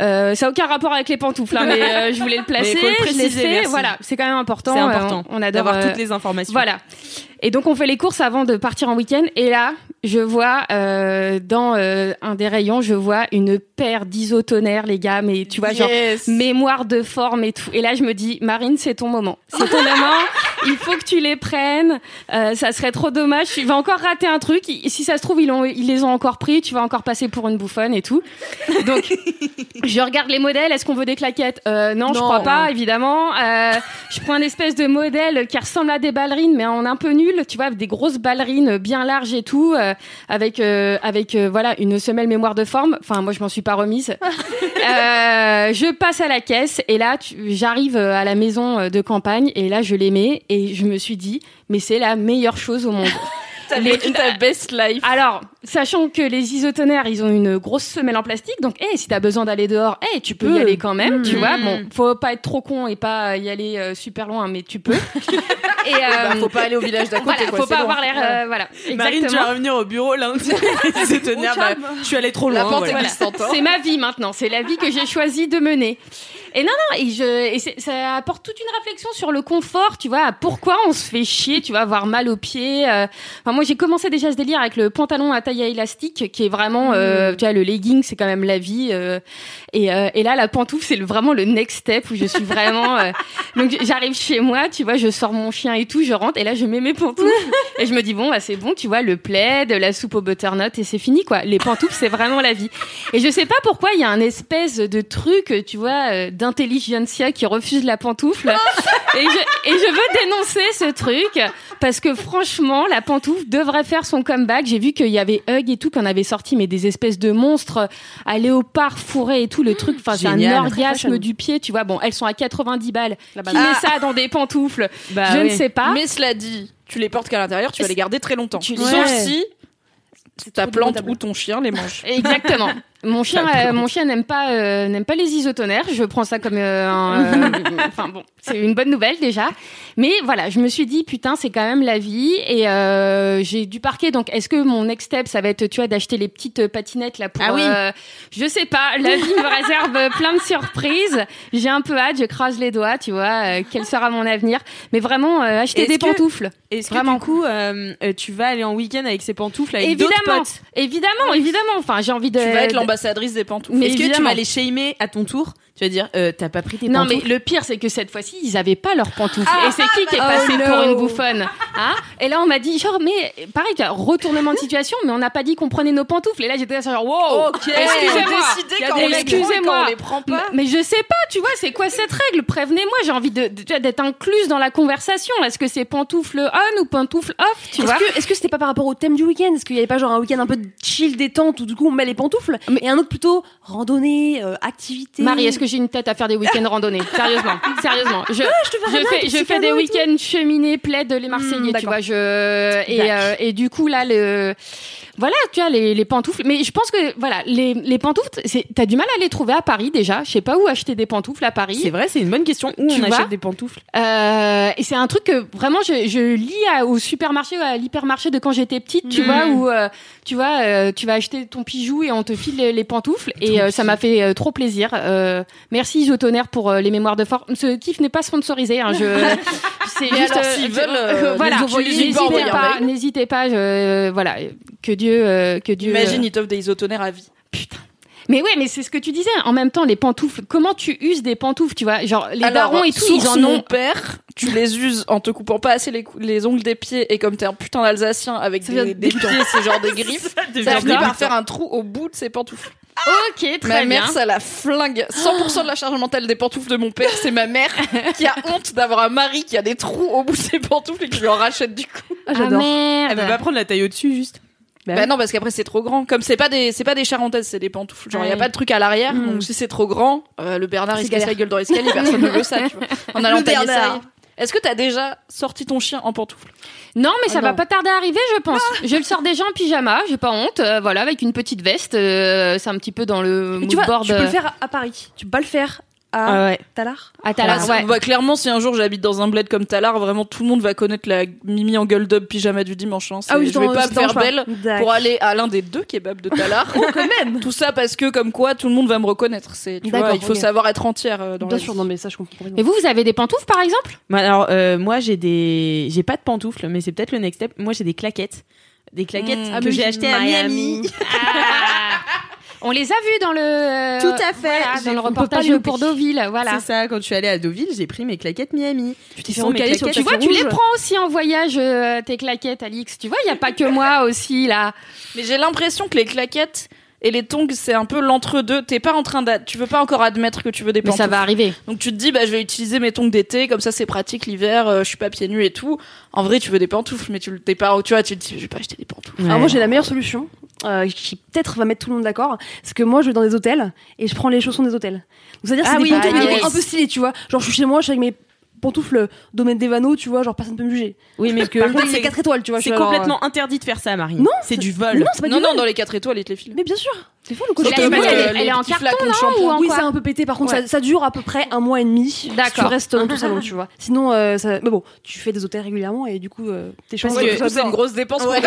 Euh, ça a aucun rapport avec les pantoufles, hein, mais euh, je voulais le placer. Mais faut le préciser, merci. Voilà, c'est quand même important. C'est important on, on adore d'avoir toutes les informations. voilà. Et donc on fait les courses avant de partir en week-end. Et là, je vois euh, dans euh, un des rayons, je vois une paire d'isotonnerres, les gars. Mais tu vois, genre mémoire de forme et tout. Et là, je me dis, Marine, c'est ton moment. C'est ton moment. Il faut que tu les prennes. Euh, ça serait trop dommage. Tu vas encore rater un truc. Si ça se trouve, ils, ont, ils les ont encore pris. Tu vas encore passer pour une bouffonne et tout. Donc, je regarde les modèles. Est-ce qu'on veut des claquettes? Euh, non, je Non. crois pas, évidemment. Euh, je prends un espèce de modèle qui ressemble à des ballerines, mais en un peu nul. Tu vois, des grosses ballerines bien larges et tout, euh, avec avec voilà une semelle mémoire de forme. Enfin, moi, je m'en suis pas remise. Je passe à la caisse et là, j'arrive à la maison de campagne et là, je les mets et je me suis dit, mais c'est la meilleure chose au monde. T'as Les- vécu ta best life. Alors, sachant que les isotonnerres, ils ont une grosse semelle en plastique, donc, eh, si t'as besoin d'aller dehors, eh, tu peux y peux. aller quand même, tu Mmh. vois. Bon, faut pas être trop con et pas y aller euh, super loin, mais tu peux. et euh, Bah, faut pas aller au village d'à côté, voilà, quoi, faut pas avoir l'air, euh, voilà. Marine, tu vas revenir au bureau lundi. Se tenir, bah, je suis allée trop loin. La pente est voilà. glissante. hein. C'est ma vie maintenant, c'est la vie que j'ai choisi de mener. Et non, non, et, je, et ça apporte toute une réflexion sur le confort, tu vois, pourquoi on se fait chier, tu vas avoir mal aux pieds. euh. Enfin, moi, j'ai commencé déjà ce délire avec le pantalon à taille élastique, qui est vraiment, euh, tu vois, le legging, c'est quand même la vie. euh. et, euh, et là, la pantoufle, c'est vraiment le next step où je suis vraiment. donc, j'arrive chez moi, tu vois, je sors mon chien et tout, je rentre, et là, je mets mes pantoufles. et je me dis, bon, bah, c'est bon, tu vois, le plaid, la soupe au butternut, et c'est fini, quoi. Les pantoufles, c'est vraiment la vie. Et je sais pas pourquoi il y a un espèce de truc, tu vois, d'intelligentsia qui refuse la pantoufle. et, je, et je veux dénoncer ce truc parce que franchement, la pantoufle devrait faire son comeback. J'ai vu qu'il y avait Hug et tout qu'on avait sorti, mais des espèces de monstres à léopard fourré et tout le truc. Enfin, c'est un orgasme du pied, tu vois. Bon, elles sont à 90 balles. Qui met ça dans des pantoufles? Bah Je oui. ne sais pas. Mais cela dit, tu les portes qu'à l'intérieur, tu vas les garder très longtemps. Tu- Sauf Ouais. si ta plante ou ton chien les mange. Exactement. Mon chien, euh, mon chien n'aime pas, euh, n'aime pas les isotonnerres. Je prends ça comme euh, un, euh, enfin bon, c'est une bonne nouvelle déjà. Mais voilà, je me suis dit putain, c'est quand même la vie et euh, j'ai dû parquer. Donc, est-ce que mon next step, ça va être, tu vois, d'acheter les petites patinettes là pour. Ah oui. euh, je sais pas. La vie me réserve plein de surprises. J'ai un peu hâte. Je croise les doigts, tu vois. euh, quel sera mon avenir Mais vraiment, euh, acheter Est-ce des que- pantoufles. Est-ce que Vraiment. du coup, tu vas aller en week-end avec ces pantoufles avec d'autres Évidemment, potes? Évidemment, évidemment. Enfin, j'ai envie de. Tu vas être l'ambassadrice des pantoufles. Est-ce que tu vas les shamer à ton tour Tu vas dire, euh, t'as pas pris tes Non, mais pantoufles le pire, c'est que cette fois-ci, ils avaient pas leurs pantoufles. et c'est qui qui est oh passé no. pour une bouffonne hein? Et là, on m'a dit, genre, mais pareil, tu retournement de situation, mais on n'a pas dit qu'on prenait nos pantoufles. Et là, j'étais là, genre, wow Ok, Excusez-moi excusez-moi. quand on les prend pas. Mais je sais pas, tu vois, c'est quoi cette règle? Prévenez-moi, j'ai envie de, d'être incluse dans la conversation. Est-ce que c'est pantoufles on ou pantoufles off Tu Est-ce vois? que, est-ce que c'était pas par rapport au thème du week-end? Est-ce qu'il y avait pas genre un week-end un peu de chill détente où du coup on met les pantoufles? Et un autre plutôt randonnée, euh, activité? Marie, est-ce que j'ai une tête à faire des week-ends randonnées Sérieusement, sérieusement. Je, verrais je bien, fais, des je fais week-ends cheminés, plaid, les Marseillais, tu d'accord. vois. Je et, Dac. euh, et du coup là le voilà, tu as les, les pantoufles. Mais je pense que voilà, les, les pantoufles, t'as du mal à les trouver à Paris déjà. Je sais pas où acheter des pantoufles à Paris. C'est vrai, c'est une bonne question. Où Tu on achète des pantoufles? Euh, et c'est un truc que vraiment je, je lis à- au supermarché, à l'hypermarché de quand j'étais petite, tu Mm. vois, où euh, tu vois, euh, tu vas acheter ton bijou et on te file les, les pantoufles. Et euh, ça m'a fait euh, trop plaisir. Euh, merci Isotonnerre pour les mémoires de force. Ce kiff n'est pas sponsorisé. Hein, je, c'est juste, alors, veulent, voilà, n'hésitez pas n'hésitez pas. voilà, que Dieu, euh, que Dieu. Imagine, euh, ils t'offrent des isotonnerres à vie. putain. Mais ouais, mais c'est ce que tu disais. En même temps, les pantoufles. Comment tu uses des pantoufles, tu vois Genre les Alors, darons et tout, ils en mon ont. père, tu les uses en te coupant pas assez les, les ongles des pieds et comme t'es un putain d'Alsacien avec Ça des, des pieds, c'est genre des griffes, ça a fini par faire un trou au bout de ses pantoufles. Ok, très ma bien. mère, ça la flingue. 100% de la charge mentale des pantoufles de mon père, c'est ma mère qui a honte d'avoir un mari qui a des trous au bout de ses pantoufles et qui lui en rachète du coup. Ah, j'adore. merde. Elle veut pas prendre la taille au-dessus, juste. Bah Bah oui. non, parce qu'après c'est trop grand. Comme c'est pas des, c'est pas des charentaises, c'est des pantoufles. Genre il y a Ouais. pas de truc à l'arrière, Mm. donc si c'est trop grand, euh, le Bernard il se casse la gueule dans l'escalier, personne ne veut ça, tu vois. En allant Le tailler ça. Est-ce que t'as déjà sorti ton chien en pantoufles? Non, mais ça Ah va non. pas tarder à arriver, je pense. Je le sors déjà en pyjama, j'ai pas honte. euh, voilà, avec une petite veste. euh, c'est un petit peu dans le Mais tu vois, tu peux le faire à Paris. Tu peux pas le faire à Ah ouais. Talar. à Talar, Ah, ouais. bah, Clairement, si un jour j'habite dans un bled comme Talar, vraiment tout le monde va connaître la Mimi en gueule d'homme pyjama du dimanche. hein. Ah oui, je vais pas me faire belle D'accord. pour aller à l'un des deux kebabs de Talar. quand même. Tout ça parce que comme quoi tout le monde va me reconnaître. C'est, tu vois, D'accord, il faut savoir être entière euh, dans Bien la sûr, vie. non mais ça je comprends complètement. Et vous, vous avez des pantoufles, par exemple? Bah, alors, euh, moi, j'ai des, j'ai pas de pantoufles, mais c'est peut-être le next step. Moi, j'ai des claquettes. Des claquettes Mmh. que Ah, mais j'ai achetées à Miami. Miami. Ah. On les a vus dans le euh, Tout à fait. voilà, dans le reportage les pour. Deauville, voilà. C'est ça, quand je suis allée à Deauville, j'ai pris mes claquettes Miami. Tu t'es fait sur. Tu vois, tu les prends aussi en voyage, euh, tes claquettes, Alix. Tu vois, il y a pas que moi aussi là. Mais j'ai l'impression que les claquettes et les tongs, c'est un peu l'entre-deux. T'es pas en train d'ad... tu veux pas encore admettre que tu veux des Mais pantoufles. ça va arriver. Donc tu te dis, bah, je vais utiliser mes tongs d'été, comme ça c'est pratique l'hiver, euh, je suis pas pieds nus et tout. En vrai, tu veux des pantoufles, mais tu le t'es pas, tu vois, tu te dis, je vais pas acheter des pantoufles. Alors moi j'ai la meilleure solution, euh, qui peut-être va mettre tout le monde d'accord, c'est que moi je vais dans des hôtels et je prends les chaussons des hôtels. Donc c'est-à-dire Ah c'est oui, des pantoufles ah mais un peu stylées, tu vois. Genre je suis chez moi, je suis avec mes pantoufles domaine des vanneaux, tu vois, genre personne peut me juger. Oui, mais Que par contre, c'est c'est 4 étoiles, tu vois. je c'est complètement interdit de faire ça, Marie. Non, c'est du euh, vol. non, Non, du non, vol. dans les quatre étoiles, ils te les filent. Mais bien sûr, c'est fou le euh, elle est- elle est en carton, Oui, c'est un peu pété. Par contre, Ouais. ça, ça dure à peu près un mois et demi. D'accord. Tu restes dans ton salon, tu vois. Sinon, euh, ça... mais bon, tu fais des hôtels régulièrement et du coup, euh, t'es coup, c'est une grosse dépense pour.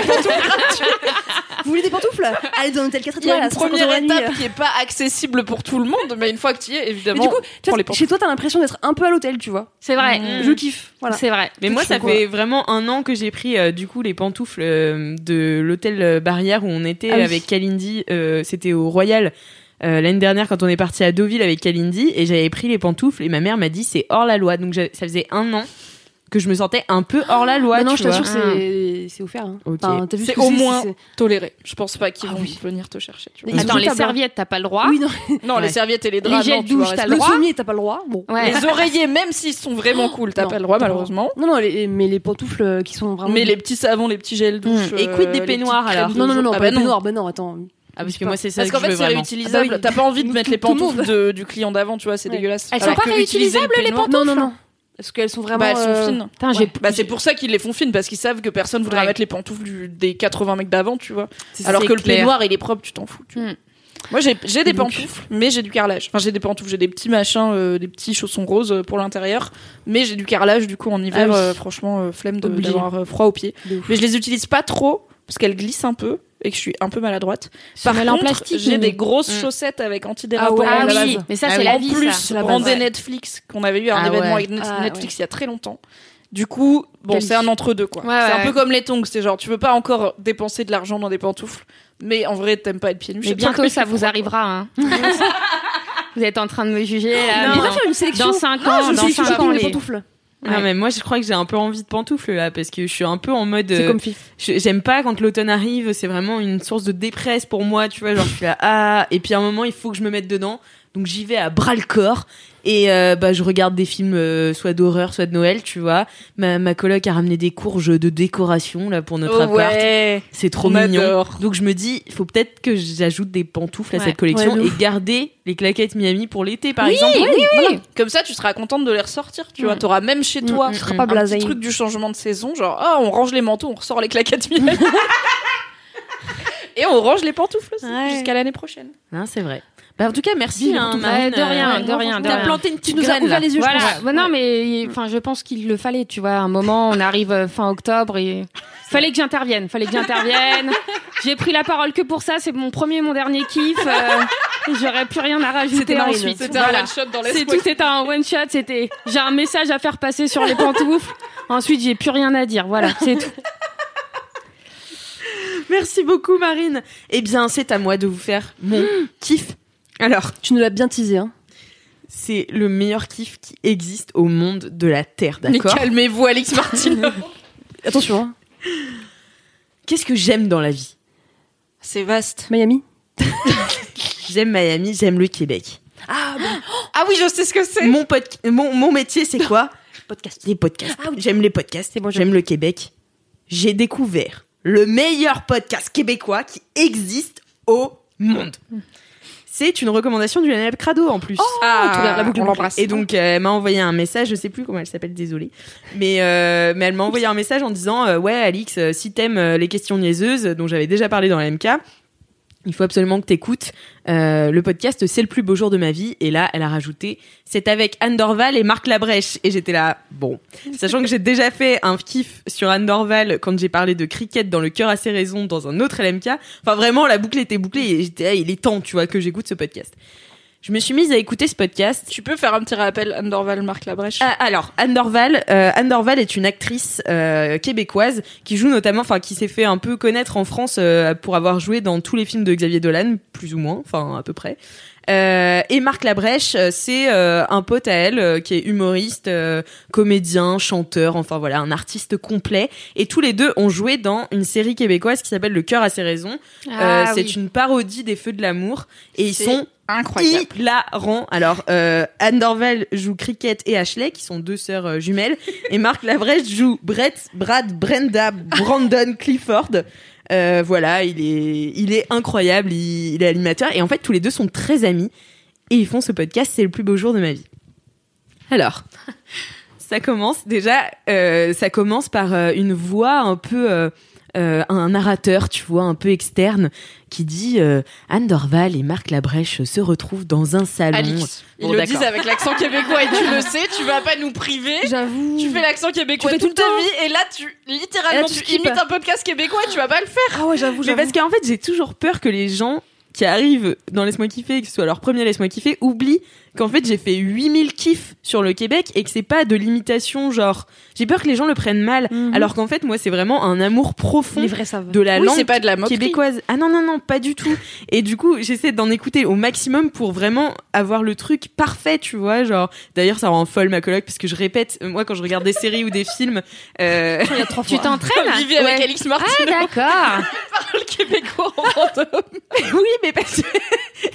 Vous voulez des pantoufles Allez dans un hôtel 4 Il y a étoiles. une 150 euros première étape qui est pas accessible pour tout le monde, mais une fois que tu y es, Mais évidemment, du coup, tu prends vois, les pantoufles. chez toi, t'as l'impression d'être un peu à l'hôtel, tu vois. C'est vrai. Mmh. Je kiffe. Voilà. C'est vrai. Mais moi, ça quoi fait vraiment un an que j'ai pris euh, du coup les pantoufles euh, de l'hôtel euh, Barrière où on était Ah oui. avec Kalindi. euh, C'était au Royal euh, l'année dernière quand on est parti à Deauville avec Kalindi et j'avais pris les pantoufles et ma mère m'a dit c'est hors la loi. Donc ça faisait un an que je me sentais un peu hors la loi. Bah non, tu je t'assure, c'est c'est offert. Hein. Ok. Enfin, t'as vu C'est au moins- c'est- Toléré. Je pense pas qu'ils Ah vont oui. venir te chercher. Tu vois. Attends, les serviettes, t'as pas le droit. Oui, non. Non, les Ouais. serviettes et les draps, Les gels non, tu vois, douche, t'as reste- le Le droit sommier, t'as pas le droit. Bon. Ouais. Les oreillers, même s'ils sont vraiment cool, t'as Non, pas le droit, le malheureusement. Non, non, les- mais les pantoufles euh, qui sont vraiment. Mais les petits savons, les petits gels douche. Et quid des euh, les peignoirs, alors Non, non, non, non, Ah pas bah les peignoirs. Bah non, attends. Ah parce que moi c'est ça Parce que qu'en fait, c'est réutilisable. Ah bah. T'as pas envie de mettre les le pantoufles du client d'avant, tu vois, c'est dégueulasse. Elles sont pas le réutilisables, les peignoir- Non, non, non. Parce qu'elles sont vraiment. Bah, elles sont euh, fines. Putain, Bah, c'est pour ça qu'ils les font fines, parce qu'ils savent que personne voudra Ouais. mettre les pantoufles du- des 80 mecs d'avant, tu vois. Alors que le clair. peignoir, il est propre, tu t'en fous. tu vois. Hmm. Moi, j'ai des pantoufles, mais j'ai du carrelage. Enfin, j'ai des pantoufles, j'ai des petits machins, euh, des petits chaussons roses euh, pour l'intérieur, mais j'ai du carrelage du coup en hiver. Ah oui. euh, franchement, euh, flemme d'avoir euh, froid aux pieds. Mais je les utilise pas trop parce qu'elles glissent un peu et que je suis un peu maladroite. Par en contre, plastique, j'ai des grosses Mm. chaussettes avec antidérapant. Ah à la oui, mais ça Ah c'est oui. la en vie. plus, ça. brandé Ouais. Netflix qu'on avait eu à un Ah événement ouais. avec Ah Netflix ouais. il y a très longtemps. Du coup, bon, c'est un entre deux quoi. Ouais, c'est ouais. un peu comme les tongs, c'est genre tu veux pas encore dépenser de l'argent dans des pantoufles, mais en vrai t'aimes pas être pieds nus. Mais bientôt ça vous arrivera. Hein. vous êtes en train de me juger là. On mais dans- faire une sélection. Dans 5 Ah, ans, dans suis 5 ans, les les... Non mais moi je crois que j'ai un peu envie de pantoufles là parce que je suis un peu en mode C'est euh, comme j'aime pas quand l'automne arrive c'est vraiment une source de dépresse pour moi tu vois genre je suis là ah et puis à un moment il faut que je me mette dedans. Donc j'y vais à bras le corps et euh, bah je regarde des films euh, soit d'horreur soit de Noël tu vois ma, ma coloc a ramené des courges de décoration là pour notre Oh, appart ouais. c'est trop On mignon adore. donc je me dis il faut peut-être que j'ajoute des pantoufles à cette collection Ouais, et garder les claquettes Miami pour l'été par Oui, exemple oui, oui. Comme ça, tu seras contente de les ressortir. Tu vois, t'auras même chez toi Mm, Tu seras mm, pas un petit truc du changement de saison, genre ah on range les manteaux, on ressort les claquettes Miami. Et on range les pantoufles aussi, Ouais. jusqu'à l'année prochaine. Non, c'est vrai. Bah, en tout cas, merci. Hein, Marine, de rien, euh, de rien, de T'as rien. planté une Tu petite nous as graine. ouvert les yeux, je Voilà. pense. Bah non, mais enfin, je pense qu'il le fallait, tu vois. À un moment, on arrive euh, fin octobre et fallait que j'intervienne. Fallait que j'intervienne. J'ai pris la parole que pour ça. C'est mon premier, et mon dernier kiff. euh, J'aurais plus rien à rajouter ensuite. C'était Voilà. un one shot dans C'est les tout, c'était un one shot. C'était, j'ai un message à faire passer sur les pantoufles. Ensuite, j'ai plus rien à dire. Voilà, c'est tout. Merci beaucoup, Marine. Eh bien, c'est à moi de vous faire mon kiff. Alors, Tu nous l'as bien teasé, hein. c'est le meilleur kiff qui existe au monde de la Terre, Mais d'accord? calmez-vous, Alex Martin. Attention, hein. Qu'est-ce que j'aime dans la vie? C'est vaste. Miami? J'aime Miami, j'aime le Québec. Ah oui, je sais ce que c'est. Mon, pod- mon, mon métier, c'est quoi? Podcast. Les podcasts. J'aime les podcasts. C'est bon, J'aime le Québec. J'ai découvert le meilleur podcast québécois qui existe au monde. C'est une recommandation du NL Crado en plus. Ah, tout bien, la boucle on l'embrasse. Et donc, euh, elle m'a envoyé un message, je sais plus comment elle s'appelle, désolée. Mais, euh, mais elle m'a envoyé un message en disant euh, Ouais, Alix, si t'aimes euh, les questions niaiseuses, dont j'avais déjà parlé dans la MK, il faut absolument que t'écoutes euh, le podcast C'est le plus beau jour de ma vie. Et là, elle a rajouté C'est avec Anne Dorval et Marc Labrèche. Et j'étais là, bon. Sachant que j'ai déjà fait un kiff sur Anne Dorval quand j'ai parlé de cricket dans le cœur à ses raisons dans un autre LMK. Enfin, vraiment, la boucle était bouclée et j'étais là, il est temps, tu vois, que j'écoute ce podcast. Je me suis mise à écouter ce podcast Tu peux faire un petit rappel, Andorval, Marc Labrèche. ah, alors, Anne Dorval, euh, Anne Dorval est une actrice euh, québécoise qui joue notamment, enfin qui s'est fait un peu connaître en France euh, pour avoir joué dans tous les films de Xavier Dolan, plus ou moins, enfin à peu près. Euh, et Marc Labrèche, euh, c'est euh, un pote à elle euh, qui est humoriste, euh, comédien, chanteur, enfin voilà, un artiste complet. Et tous les deux ont joué dans une série québécoise qui s'appelle Le cœur a ses raisons. Euh, c'est une parodie des Feux de l'amour et ils sont Incroyable. hilarant. Alors, euh, Anne Dorval joue Cricket et Ashley, qui sont deux sœurs euh, jumelles, et Marc Labrèche joue Brett, Brad, Brenda, Brandon Clifford. Euh, voilà, il est, il est incroyable, il, il est animateur, et en fait, tous les deux sont très amis, et ils font ce podcast, c'est le plus beau jour de ma vie. Alors, ça commence déjà, ça commence par une voix un peu, euh, un narrateur, tu vois, un peu externe, qui dit euh, Anne Dorval et Marc Labrèche se retrouvent dans un salon. Alix, ils le disent avec l'accent québécois et tu le sais, tu vas pas nous priver. J'avoue. Tu fais l'accent québécois toute tout ta vie et là tu littéralement là, tu imites un podcast québécois et tu vas pas le faire. Ah ouais, j'avoue, Mais j'avoue. parce qu'en fait, j'ai toujours peur que les gens qui arrivent dans Laisse-moi kiffer, que ce soit leur premier Laisse-moi kiffer, oublient qu'en fait j'ai fait 8000 kiffs sur le Québec et que c'est pas de l'imitation, genre. J'ai peur que les gens le prennent mal, Mhm. alors qu'en fait, moi, c'est vraiment un amour profond de la Oui, langue c'est pas de la moquerie. québécoise. Ah non, non, non, pas du tout. Et du coup, j'essaie d'en écouter au maximum pour vraiment avoir le truc parfait, tu vois. Genre, d'ailleurs, ça rend folle ma coloc parce que je répète, euh, moi, quand je regarde des séries ou des films, euh, Il y a trois Tu t'entraînes Vivi avec Ouais. Alix Martin, Ah d'accord. Le québécois en fantôme. oui, mais parce que,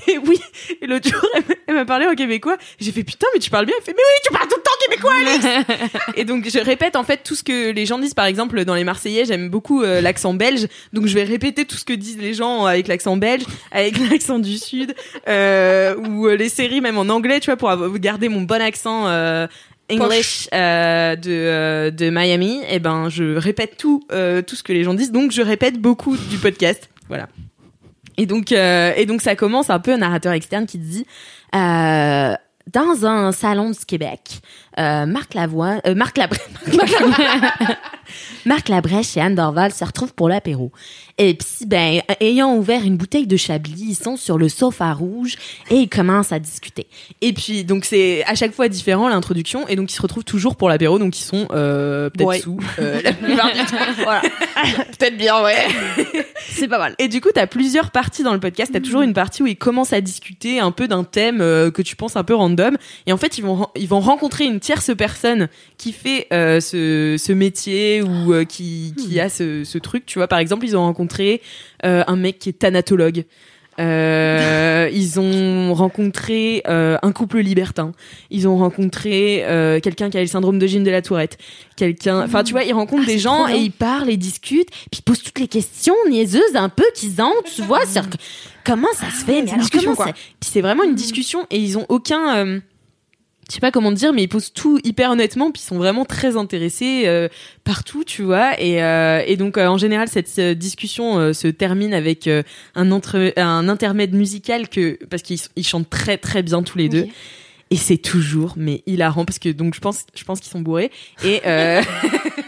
et oui, et l'autre jour, elle m'a- parlé en québécois. J'ai fait putain, mais tu parles bien. Elle fait, mais oui, tu parles tout le temps québécois, Alex. et donc, je répète en fait tout ce que les gens disent. Par exemple, dans les Marseillais, j'aime beaucoup euh, l'accent belge. Donc, je vais répéter tout ce que disent les gens avec l'accent belge, avec l'accent du Sud, euh, ou euh, les séries même en anglais, tu vois, pour garder mon bon accent. English euh, de, euh, de Miami, et ben je répète tout euh, tout ce que les gens disent, donc je répète beaucoup du podcast. Voilà. Et donc, euh, et donc ça commence un peu un narrateur externe qui dit euh, dans un salon du Québec, euh, Marc Lavoie, euh, Marc Labrèche, Marc Labrèche et Anne Dorval se retrouvent pour l'apéro. Et puis, ben, ayant ouvert une bouteille de Chablis, ils sont sur le sofa rouge et ils commencent à discuter. Et puis, donc c'est à chaque fois différent l'introduction, et donc ils se retrouvent toujours pour l'apéro, donc ils sont euh, peut-être Ouais. sous euh, la plupart du temps. Voilà. Peut-être bien, ouais. C'est pas mal. Et du coup, t'as plusieurs parties dans le podcast. T'as toujours une partie où ils commencent à discuter un peu d'un thème euh, que tu penses un peu random. Et en fait, ils vont ils vont rencontrer une tierce personne qui fait ce, ce métier ou euh, qui qui a ce, ce truc. Tu vois, par exemple, ils ont rencontré euh, un mec qui est thanatologue. Euh, ils ont rencontré euh, un couple libertin. Ils ont rencontré euh, quelqu'un qui a le syndrome de Gilles de la Tourette. Quelqu'un, enfin tu vois, ils rencontrent des gens et ils parlent et discutent, puis ils posent toutes les questions niaiseuses un peu qu'ils ont, tu vois, sur comment ça se fait, mais alors comment ça... Puis c'est vraiment une discussion et ils ont aucun je sais pas comment dire, mais ils posent tout hyper honnêtement, puis ils sont vraiment très intéressés euh, partout, tu vois. Et, euh, donc, euh, en général, cette discussion se termine avec un, entre, un intermède musical que parce qu'ils ils chantent très très bien tous les deux. Et c'est toujours, mais hilarant parce que donc je pense, je pense qu'ils sont bourrés. Et euh,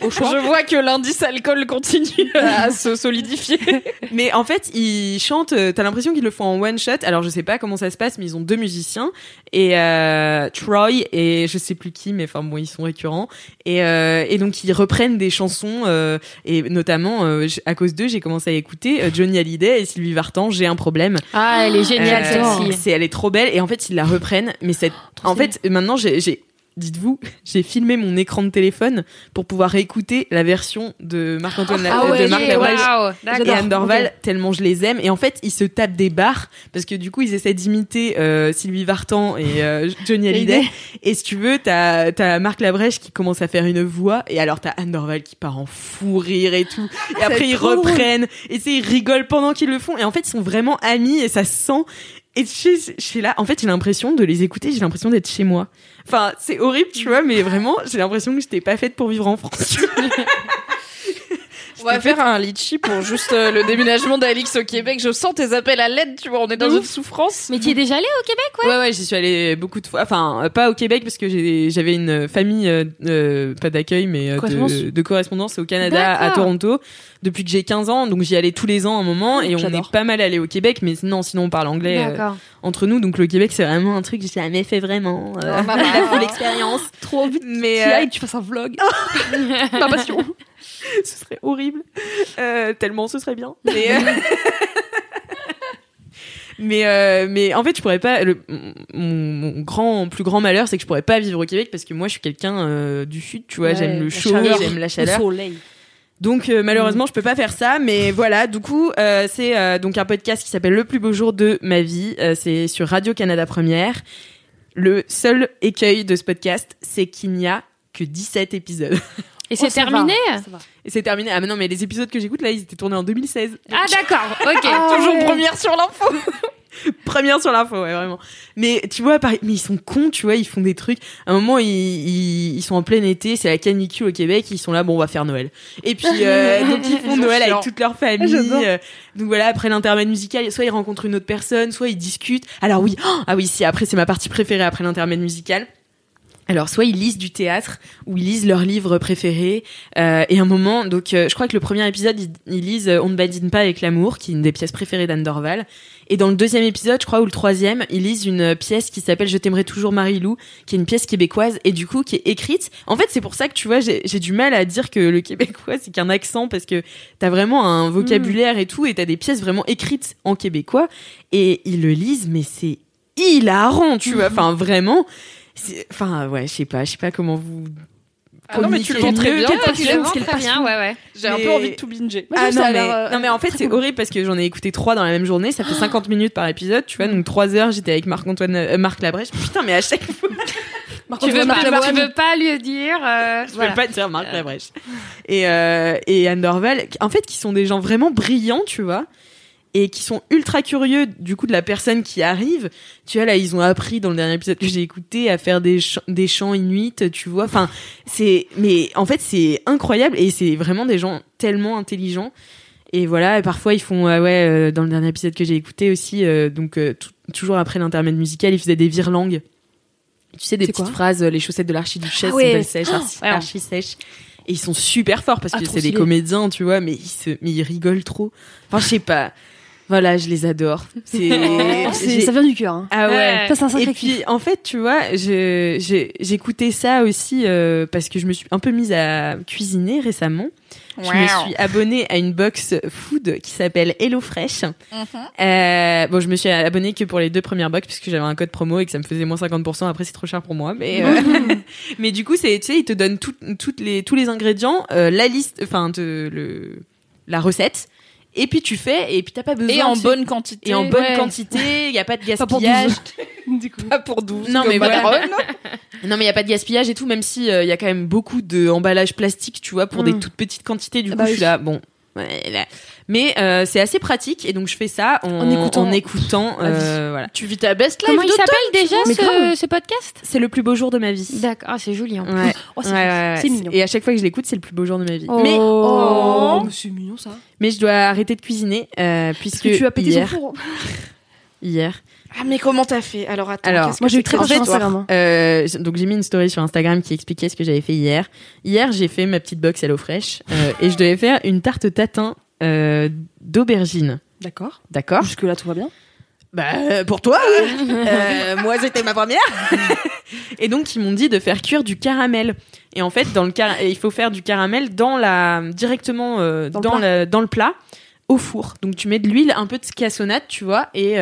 Je vois que l'indice alcool continue à se solidifier. Mais en fait, ils chantent. euh, T'as l'impression qu'ils le font en one shot. Alors je sais pas comment ça se passe, mais ils ont deux musiciens et euh, Troy et je sais plus qui, mais enfin bon, ils sont récurrents. Et, euh, et donc ils reprennent des chansons euh, et notamment euh, à cause d'eux, j'ai commencé à écouter euh, Johnny Hallyday et Sylvie Vartan. J'ai un problème. Ah, elle est géniale Euh, celle-ci. C'est, elle est trop belle et en fait ils la reprennent. Mais cette, en fait maintenant j'ai, Dites-vous, j'ai filmé mon écran de téléphone pour pouvoir écouter la version de Marc-Antoine Ah ouais, de Marc waouh, et. Anne Dorval, tellement je les aime. Et en fait, ils se tapent des barres parce que du coup, ils essaient d'imiter euh, Sylvie Vartan et euh, Johnny Hallyday. Et si tu veux, t'as as Marc Labrèche qui commence à faire une voix et alors t'as Anne Dorval qui part en fou rire et tout. Et après, ils reprennent et ils rigolent pendant qu'ils le font. Et en fait, ils sont vraiment amis et ça se sent. Et je suis- là, en fait, j'ai l'impression de les écouter, j'ai l'impression d'être chez moi. Enfin, c'est horrible, tu vois, mais vraiment, j'ai l'impression que j'étais pas faite pour vivre en France. On va faire un litchi pour juste euh, le déménagement d'Alix au Québec. Je sens tes appels à l'aide, tu vois, on est dans une souffrance. Mais tu es déjà allé au Québec, ouais? Ouais, ouais, j'y suis allée beaucoup de fois. Enfin, euh, pas au Québec parce que j'ai- j'avais une famille, euh, euh, pas d'accueil, mais euh, Correspondance. de, de correspondance au Canada, à D'accord. Toronto, depuis que j'ai 15 ans. Donc j'y allais tous les ans à un moment et on j'adore. est pas mal allé au Québec, mais non, sinon on parle anglais euh, D'accord. entre nous. Donc le Québec, c'est vraiment un truc que j'ai jamais fait vraiment. Euh, Oh, maman. la full expérience. Trop envie Mais tu euh, ailles, tu fasses un vlog. Ma passion. ce serait horrible. Euh, tellement ce serait bien. Mais, euh, mais, euh, mais en fait, je pourrais pas. Le, mon, mon grand, plus grand malheur, c'est que je pourrais pas vivre au Québec parce que moi, je suis quelqu'un du sud, tu vois. Ouais, j'aime le chaud, j'aime la Le chaleur. soleil. Donc euh, malheureusement, je peux pas faire ça, mais voilà. Du coup, euh, c'est euh, donc un podcast qui s'appelle Le plus beau jour de ma vie. C'est sur Radio Canada Première. Le seul écueil de ce podcast, c'est qu'il n'y a que 17 épisodes. Et c'est Oh, terminé. Et c'est terminé. Ah mais non, mais les épisodes que j'écoute là, ils étaient tournés en 2016. Ah d'accord, ok. Toujours première sur l'info. Première sur l'info, ouais, vraiment. Mais tu vois, pareil, mais ils sont cons, tu vois, ils font des trucs. À un moment, ils, ils, ils sont en plein été, c'est la canicule au Québec, ils sont là, bon, on va faire Noël. Et puis, euh, donc ils font Noël avec toute leur famille. J'adore. euh, donc voilà, après l'intermède musical, soit ils rencontrent une autre personne, soit ils discutent. Alors oui, oh, ah oui, si, après, c'est ma partie préférée après l'intermède musical. Alors, soit ils lisent du théâtre, ou ils lisent leurs livres préférés. Euh, et un moment, donc, euh, je crois que le premier épisode, ils, ils lisent euh, On ne badine pas avec l'amour, qui est une des pièces préférées d'Anne Dorval. Et dans le deuxième épisode, je crois, ou le troisième, ils lisent une pièce qui s'appelle Je t'aimerai toujours Marie-Lou, qui est une pièce québécoise, et du coup, qui est écrite. En fait, c'est pour ça que, tu vois, j'ai j'ai du mal à dire que le québécois, c'est qu'un accent, parce que t'as vraiment un vocabulaire et tout, et t'as des pièces vraiment écrites en québécois, et ils le lisent, mais c'est hilarant, tu vois. Enfin, vraiment. Enfin, ouais, je sais pas, je sais pas comment vous. Ah non, mais tu le vends très bien. Tu le vends passion. très bien, ouais, ouais. J'ai un peu envie de tout binger. Ah non mais, euh, non mais en fait c'est horrible parce que j'en ai écouté trois dans la même journée, ça fait 50 minutes par épisode, tu vois, donc trois heures j'étais avec Marc Antoine, euh, Marc Labrèche. Putain mais à chaque fois Tu veux, pas, tu veux pas lui dire euh, je voilà. peux pas dire Marc Labrèche. Et euh, et Anne Dorval, en fait qui sont des gens vraiment brillants, tu vois. Et qui sont ultra curieux du coup de la personne qui arrive. Tu vois là, ils ont appris dans le dernier épisode que j'ai écouté à faire des chants, des chants inuits, tu vois. Enfin, c'est mais en fait c'est incroyable et c'est vraiment des gens tellement intelligents. Et voilà, et parfois ils font, euh, ouais, euh, dans le dernier épisode que j'ai écouté aussi, euh, donc euh, toujours après l'intermède musical, ils faisaient des virelangues. Tu sais, des petites phrases, les chaussettes de l'archiduchesse Ah ouais. sèches, archi, ouais. archi sèches. Et ils sont super forts parce Ah, que c'est des comédiens, tu vois, mais ils, se, mais ils rigolent trop. Enfin, je sais pas. Voilà, je les adore. C'est, Oh, ça vient du cœur. hein. ah ouais. Ça, c'est un sacré Et puis, en fait, tu vois, j'écoutais ça aussi euh, parce que je me suis un peu mise à cuisiner récemment. Je me suis abonnée à une box food qui s'appelle HelloFresh. Euh, bon, je me suis abonnée que pour les deux premières box puisque j'avais un code promo et que ça me faisait moins 50%. Après, c'est trop cher pour moi. Mais, euh, mais du coup, c'est, tu sais, ils te donnent tout- toutes les, tous les ingrédients, euh, la liste, enfin, le, la recette. Et puis tu fais, et puis t'as pas besoin. Et en sais, bonne quantité. et en bonne Ouais. quantité, il y a pas de Pas pour gaspillage. 12. du coup. Pas pour 12. Non, comme mais voilà. Non, mais il y a pas de gaspillage et tout, même si euh, il y a quand même beaucoup de emballage plastique, tu vois, pour Mm. des toutes petites quantités. Du Ah coup, bah je oui. suis là, bon. ouais, là. Mais euh, c'est assez pratique et donc je fais ça en, En écoutant. en écoutant, euh, voilà. Tu vis ta best life Comment il s'appelle déjà ce, ce podcast? C'est le plus beau jour de ma vie. D'accord, ah, c'est joli en plus. Ouais. Oh, c'est Ouais, ouais, ouais. c'est mignon. Et à chaque fois que je l'écoute, c'est le plus beau jour de ma vie. Oh. Mais, Oh, mais c'est mignon ça. mais je dois arrêter de cuisiner euh, puisque Parce que tu as pété hier, son four. hier, Ah, mais comment t'as fait? Alors, attends. Alors, Moi j'ai eu très Instagram. hein. Euh, donc j'ai mis une story sur Instagram qui expliquait ce que j'avais fait hier. Hier, j'ai fait ma petite box HelloFresh euh, et je devais faire une tarte tatin euh, d'aubergine. D'accord. D'accord Jusque là tout va bien. Bah pour toi, oui. Euh, moi c'était ma première. et donc ils m'ont dit de faire cuire du caramel. Et en fait dans le car- il faut faire du caramel dans la directement euh, Dans dans, le le dans le plat au four. Donc tu mets de l'huile, un peu de cassonade, tu vois, et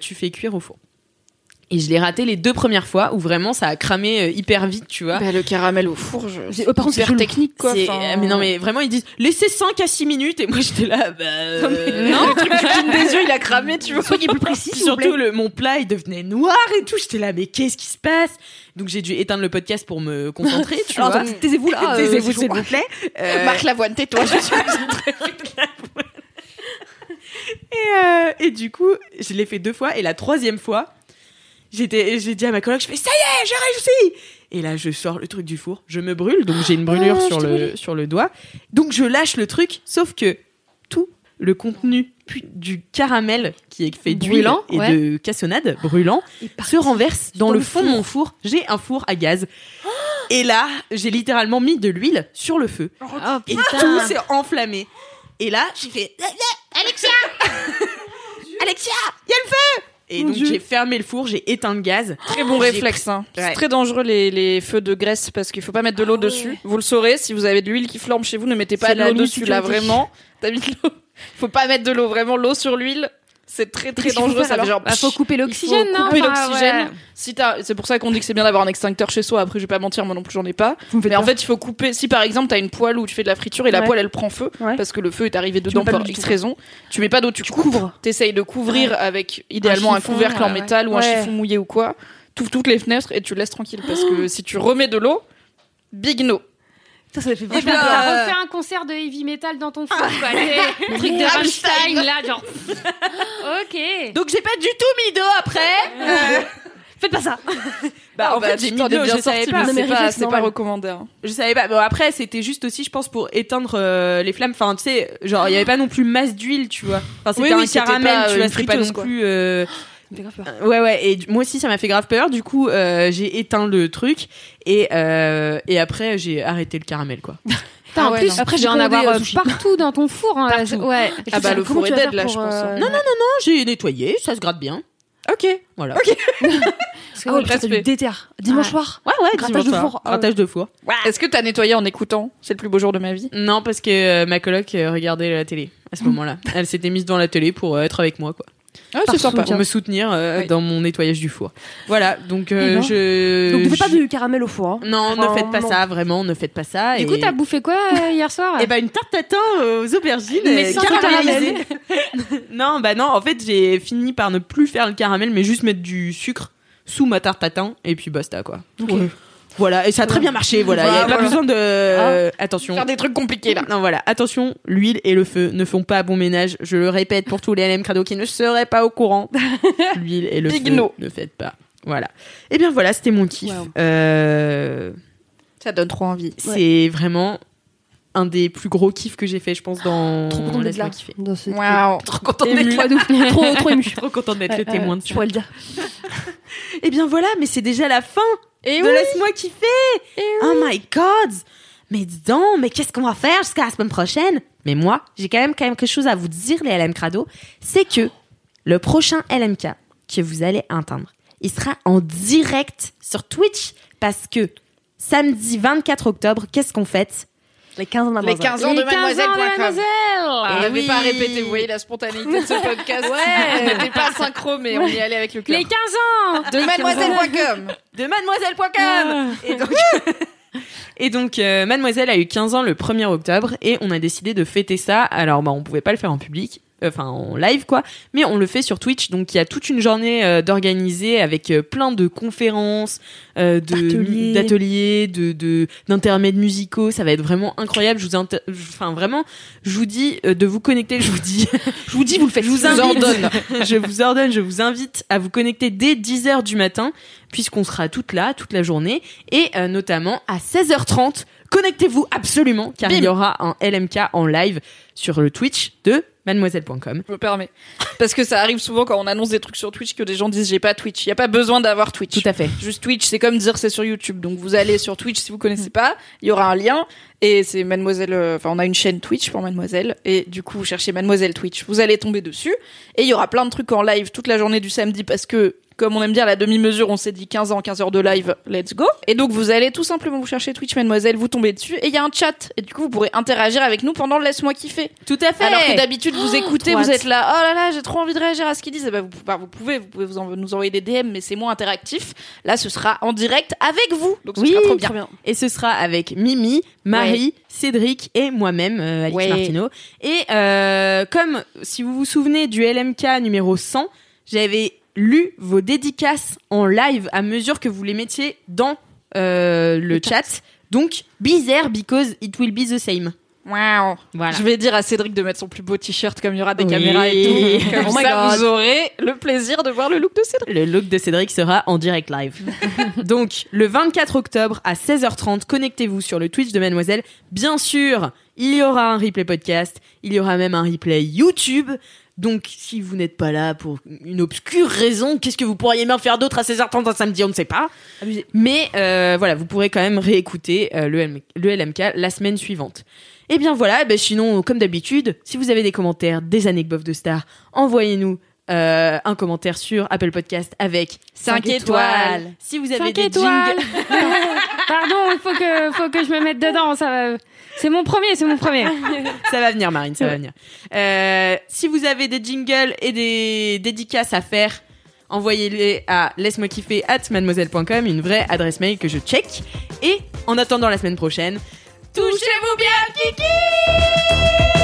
tu fais cuire au four. Et je l'ai raté les deux premières fois où vraiment ça a cramé euh, hyper vite, tu vois. Bah, le caramel au four, je... J'ai- oh, par contre, c'est hyper technique, quoi. C'est- enfin. mais non mais vraiment ils disent laissez 5 à 6 minutes et moi j'étais là bah euh, Non, le truc du des yeux, il a cramé, tu vois. Soyez plus précis. Surtout le, mon plat il devenait noir et tout j'étais là mais qu'est-ce qui se passe? Donc j'ai dû éteindre le podcast pour me concentrer tu Alors vois taisez-vous là. euh, taisez-vous c'est s'il vous plaît Euh, Marc Lavoine, tais-toi, je suis et, euh, et du coup je l'ai fait deux fois et la troisième fois j'étais j'ai dit à ma coloc je fais ça y est j'ai réussi et là je sors le truc du four je me brûle donc j'ai une brûlure Ah, sur le sur le doigt donc je lâche le truc sauf que tout le contenu du caramel qui est fait d'huile et ouais. de cassonade brûlant se renverse dans, Dans le fond de mon four. J'ai un four à gaz. Et là, j'ai littéralement mis de l'huile sur le feu. Oh Et putain. tout s'est enflammé. Et là, j'ai fait Alexia Alexia, il y a le feu Et Mon donc Dieu. j'ai fermé le four, j'ai éteint le gaz. Très bon J'ai réflexe. Hein. Ouais. C'est très dangereux les, les feux de graisse parce qu'il faut pas mettre de l'eau dessus. Vous le saurez, si vous avez de l'huile qui flambe chez vous, ne mettez pas C'est de l'eau dessus là vraiment. T'as mis de l'eau. Faut pas mettre de l'eau, vraiment l'eau sur l'huile. C'est très très dangereux. faire, Ça fait genre. Bah, faut couper l'oxygène, couper Enfin, l'oxygène. ouais. Si t'as, c'est pour ça qu'on dit que c'est bien d'avoir un extincteur chez soi. Après, je vais pas mentir, moi non plus j'en ai pas. Vous Mais en peur. fait, il faut couper. Si par exemple t'as une poêle où tu fais de la friture et la Ouais. poêle elle prend feu Ouais. parce que le feu est arrivé dedans pour X raison, tu mets pas d'eau, tu, couvres. T'essayes de couvrir avec idéalement un, chiffon, couvercle en métal ou un chiffon mouillé ou quoi. T'ouvres toutes les fenêtres et tu laisses tranquille parce que si tu remets de l'eau, big no. Ça, ça fait vachement ben, peur. t'as refait un concert de heavy metal dans ton four, quoi. Le truc de Rammstein, là, genre. ok. Donc j'ai pas du tout mis d'eau après. Faites pas ça. Bah en fait, j'ai mis t'en de es l'eau, bien je savais pas. Non, c'est pas, c'est recommandé. hein. Je savais pas. Bon après, c'était juste aussi, je pense, pour éteindre euh, les flammes. Enfin, tu sais, genre il y avait pas non plus masse d'huile, tu vois. Enfin, c'était Oui, un oui, c'était caramel, pas, tu euh, vois. C'était pas non quoi. plus. euh, Ça me fait grave peur. Ouais, ouais, et moi aussi ça m'a fait grave peur. Du coup, euh, j'ai éteint le truc et, euh, et après j'ai arrêté le caramel, quoi. Putain, Ah en plus, non. après, J'ai en avoir euh, euh, partout dans ton four. hein. Partout. Ouais. Ah bah, le four est dead là, je pense. hein. euh, Non, non, non, j'ai nettoyé, ça se gratte bien. Ok. Voilà. Parce que ouais, putain, du déter. Dimanche Ouais. soir. Ouais, ouais, Grattage dimanche de four. Ah. Grattage de four. Est-ce que t'as nettoyé en écoutant C'est le plus beau jour de ma vie. Non, parce que euh, ma coloc euh, regardait la télé à ce moment-là. Elle s'était mise devant la télé pour euh, être avec moi, quoi. Ah, c'est sympa. Pour me soutenir euh, Oui. dans mon nettoyage du four. Voilà, donc euh, Eh ben. je. Donc ne faites pas du caramel au four. hein. Non, ne faites pas non. ça, vraiment, ne faites pas ça. Du et... coup, t'as bouffé quoi euh, hier soir? Eh ben une tarte tatin aux aubergines Mais euh, sans caramélisées. non, bah non, en fait, j'ai fini par ne plus faire le caramel mais juste mettre du sucre sous ma tarte tatin et puis basta quoi. Ouais. Voilà, et ça a très bien marché, voilà, il y avait pas Voilà. besoin de euh, attention. Faire des trucs compliqués là. Non voilà, attention, l'huile et le feu ne font pas bon ménage. Je le répète pour tous les LM Crado qui ne seraient pas au courant. l'huile et le Big feu no. ne faites pas. Voilà. Et bien voilà, c'était mon kiff. Wow. Euh, Ça donne trop envie. c'est vraiment un des plus gros kiffs que j'ai fait, je pense, dans Trop content d'être là. kiffer. Dans ce- Waouh. Trop content d'être là. trop, trop ému. Trop content d'être le témoin de Je ça. pourrais le dire. Eh bien voilà, mais c'est déjà la fin Et de oui. Laisse-moi kiffer. Oh my god. Mais dis donc, mais qu'est-ce qu'on va faire jusqu'à la semaine prochaine? Mais moi, j'ai quand même quelque chose à vous dire, les LM Crado. C'est que le prochain LMK que vous allez entendre, il sera en direct sur Twitch parce que samedi 24 octobre, qu'est-ce qu'on fête? Les 15 ans Les d'Amazon. 15 ans de Les 15 ans de mademoiselle.com. Mademoiselle On Eh n'avait oui. pas répété, vous voyez la spontanéité de ce podcast. Ouais. On n'était pas synchro, mais on y allait avec le cœur. Les 15 ans De mademoiselle.com. de mademoiselle.com et donc, et donc euh, mademoiselle a eu 15 ans le 1er octobre et on a décidé de fêter ça. Alors bah on pouvait pas le faire en public, enfin en live quoi, mais on le fait sur Twitch. Donc il y a toute une journée euh, d'organiser avec euh, plein de conférences, euh, de D'ateliers. de de d'intermèdes musicaux. Ça va être vraiment incroyable. Je vous enfin vraiment, je vous dis euh, de vous connecter. Je vous dis, je vous dis vous le faites. Je vous ordonne. je vous ordonne, je vous invite à vous connecter dès 10h du matin, puisqu'on sera toutes là, toute la journée, et euh, notamment à 16h30. Connectez-vous absolument, car Bim. il y aura un LMK en live sur le Twitch de mademoiselle.com. Je me permets. Parce que ça arrive souvent quand on annonce des trucs sur Twitch que des gens disent j'ai pas Twitch. Il y a pas besoin d'avoir Twitch. Tout à fait. Juste Twitch, c'est comme dire c'est sur YouTube. Donc vous allez sur Twitch si vous connaissez pas, il y aura un lien et c'est Mademoiselle. euh, Enfin, on a une chaîne Twitch pour Mademoiselle et du coup vous cherchez Mademoiselle Twitch, vous allez tomber dessus et il y aura plein de trucs en live toute la journée du samedi parce que comme on aime dire la demi-mesure, on s'est dit 15 ans, 15 heures de live, let's go. Et donc vous allez tout simplement vous chercher Twitch Mademoiselle, vous tombez dessus et il y a un chat et du coup vous pourrez interagir avec nous pendant le laisse-moi kiffer. Tout à fait. Alors que d'habitude vous écoutez, vous êtes là, oh là là, j'ai trop envie de réagir à ce qu'ils disent. Ben, vous, bah, vous pouvez, vous pouvez vous en- nous envoyer des DM, mais c'est moins interactif. Là, ce sera en direct avec vous, donc ce Oui, sera trop bien. Et ce sera avec Mimi, Marie, Cédric et moi-même, euh, Ouais. Martineau. Et euh, comme, si vous vous souvenez du LMK numéro 100, j'avais lu vos dédicaces en live à mesure que vous les mettiez dans euh, le chat. Donc, be there because it will be the same. Wow. Voilà. Je vais dire à Cédric de mettre son plus beau t-shirt comme il y aura des Oui. caméras et tout. Comme Oh ça, God. vous aurez le plaisir de voir le look de Cédric. Le look de Cédric sera en direct live. Donc, le 24 octobre à 16h30, connectez-vous sur le Twitch de Mademoiselle. Bien sûr, il y aura un replay podcast, il y aura même un replay YouTube. Donc, si vous n'êtes pas là pour une obscure raison, qu'est-ce que vous pourriez bien faire d'autre à 16h30 un samedi On ne sait pas. Mais euh, voilà, vous pourrez quand même réécouter euh, le, LM le LMK la semaine suivante. Et bien voilà, eh ben sinon, comme d'habitude, si vous avez des commentaires, des anecdotes de stars, envoyez-nous euh, un commentaire sur Apple Podcast avec 5 étoiles. Si vous avez Cinq des étoiles. Pardon, il faut que, faut que je me mette dedans. Ça, va- c'est mon premier, c'est mon premier. ça va venir Marine, ça va venir. Euh, si vous avez des jingles et des dédicaces à faire, envoyez-les à laisse-moi kiffer at mademoiselle.com, une vraie adresse mail que je check. Et en attendant la semaine prochaine, touchez-vous bien kiki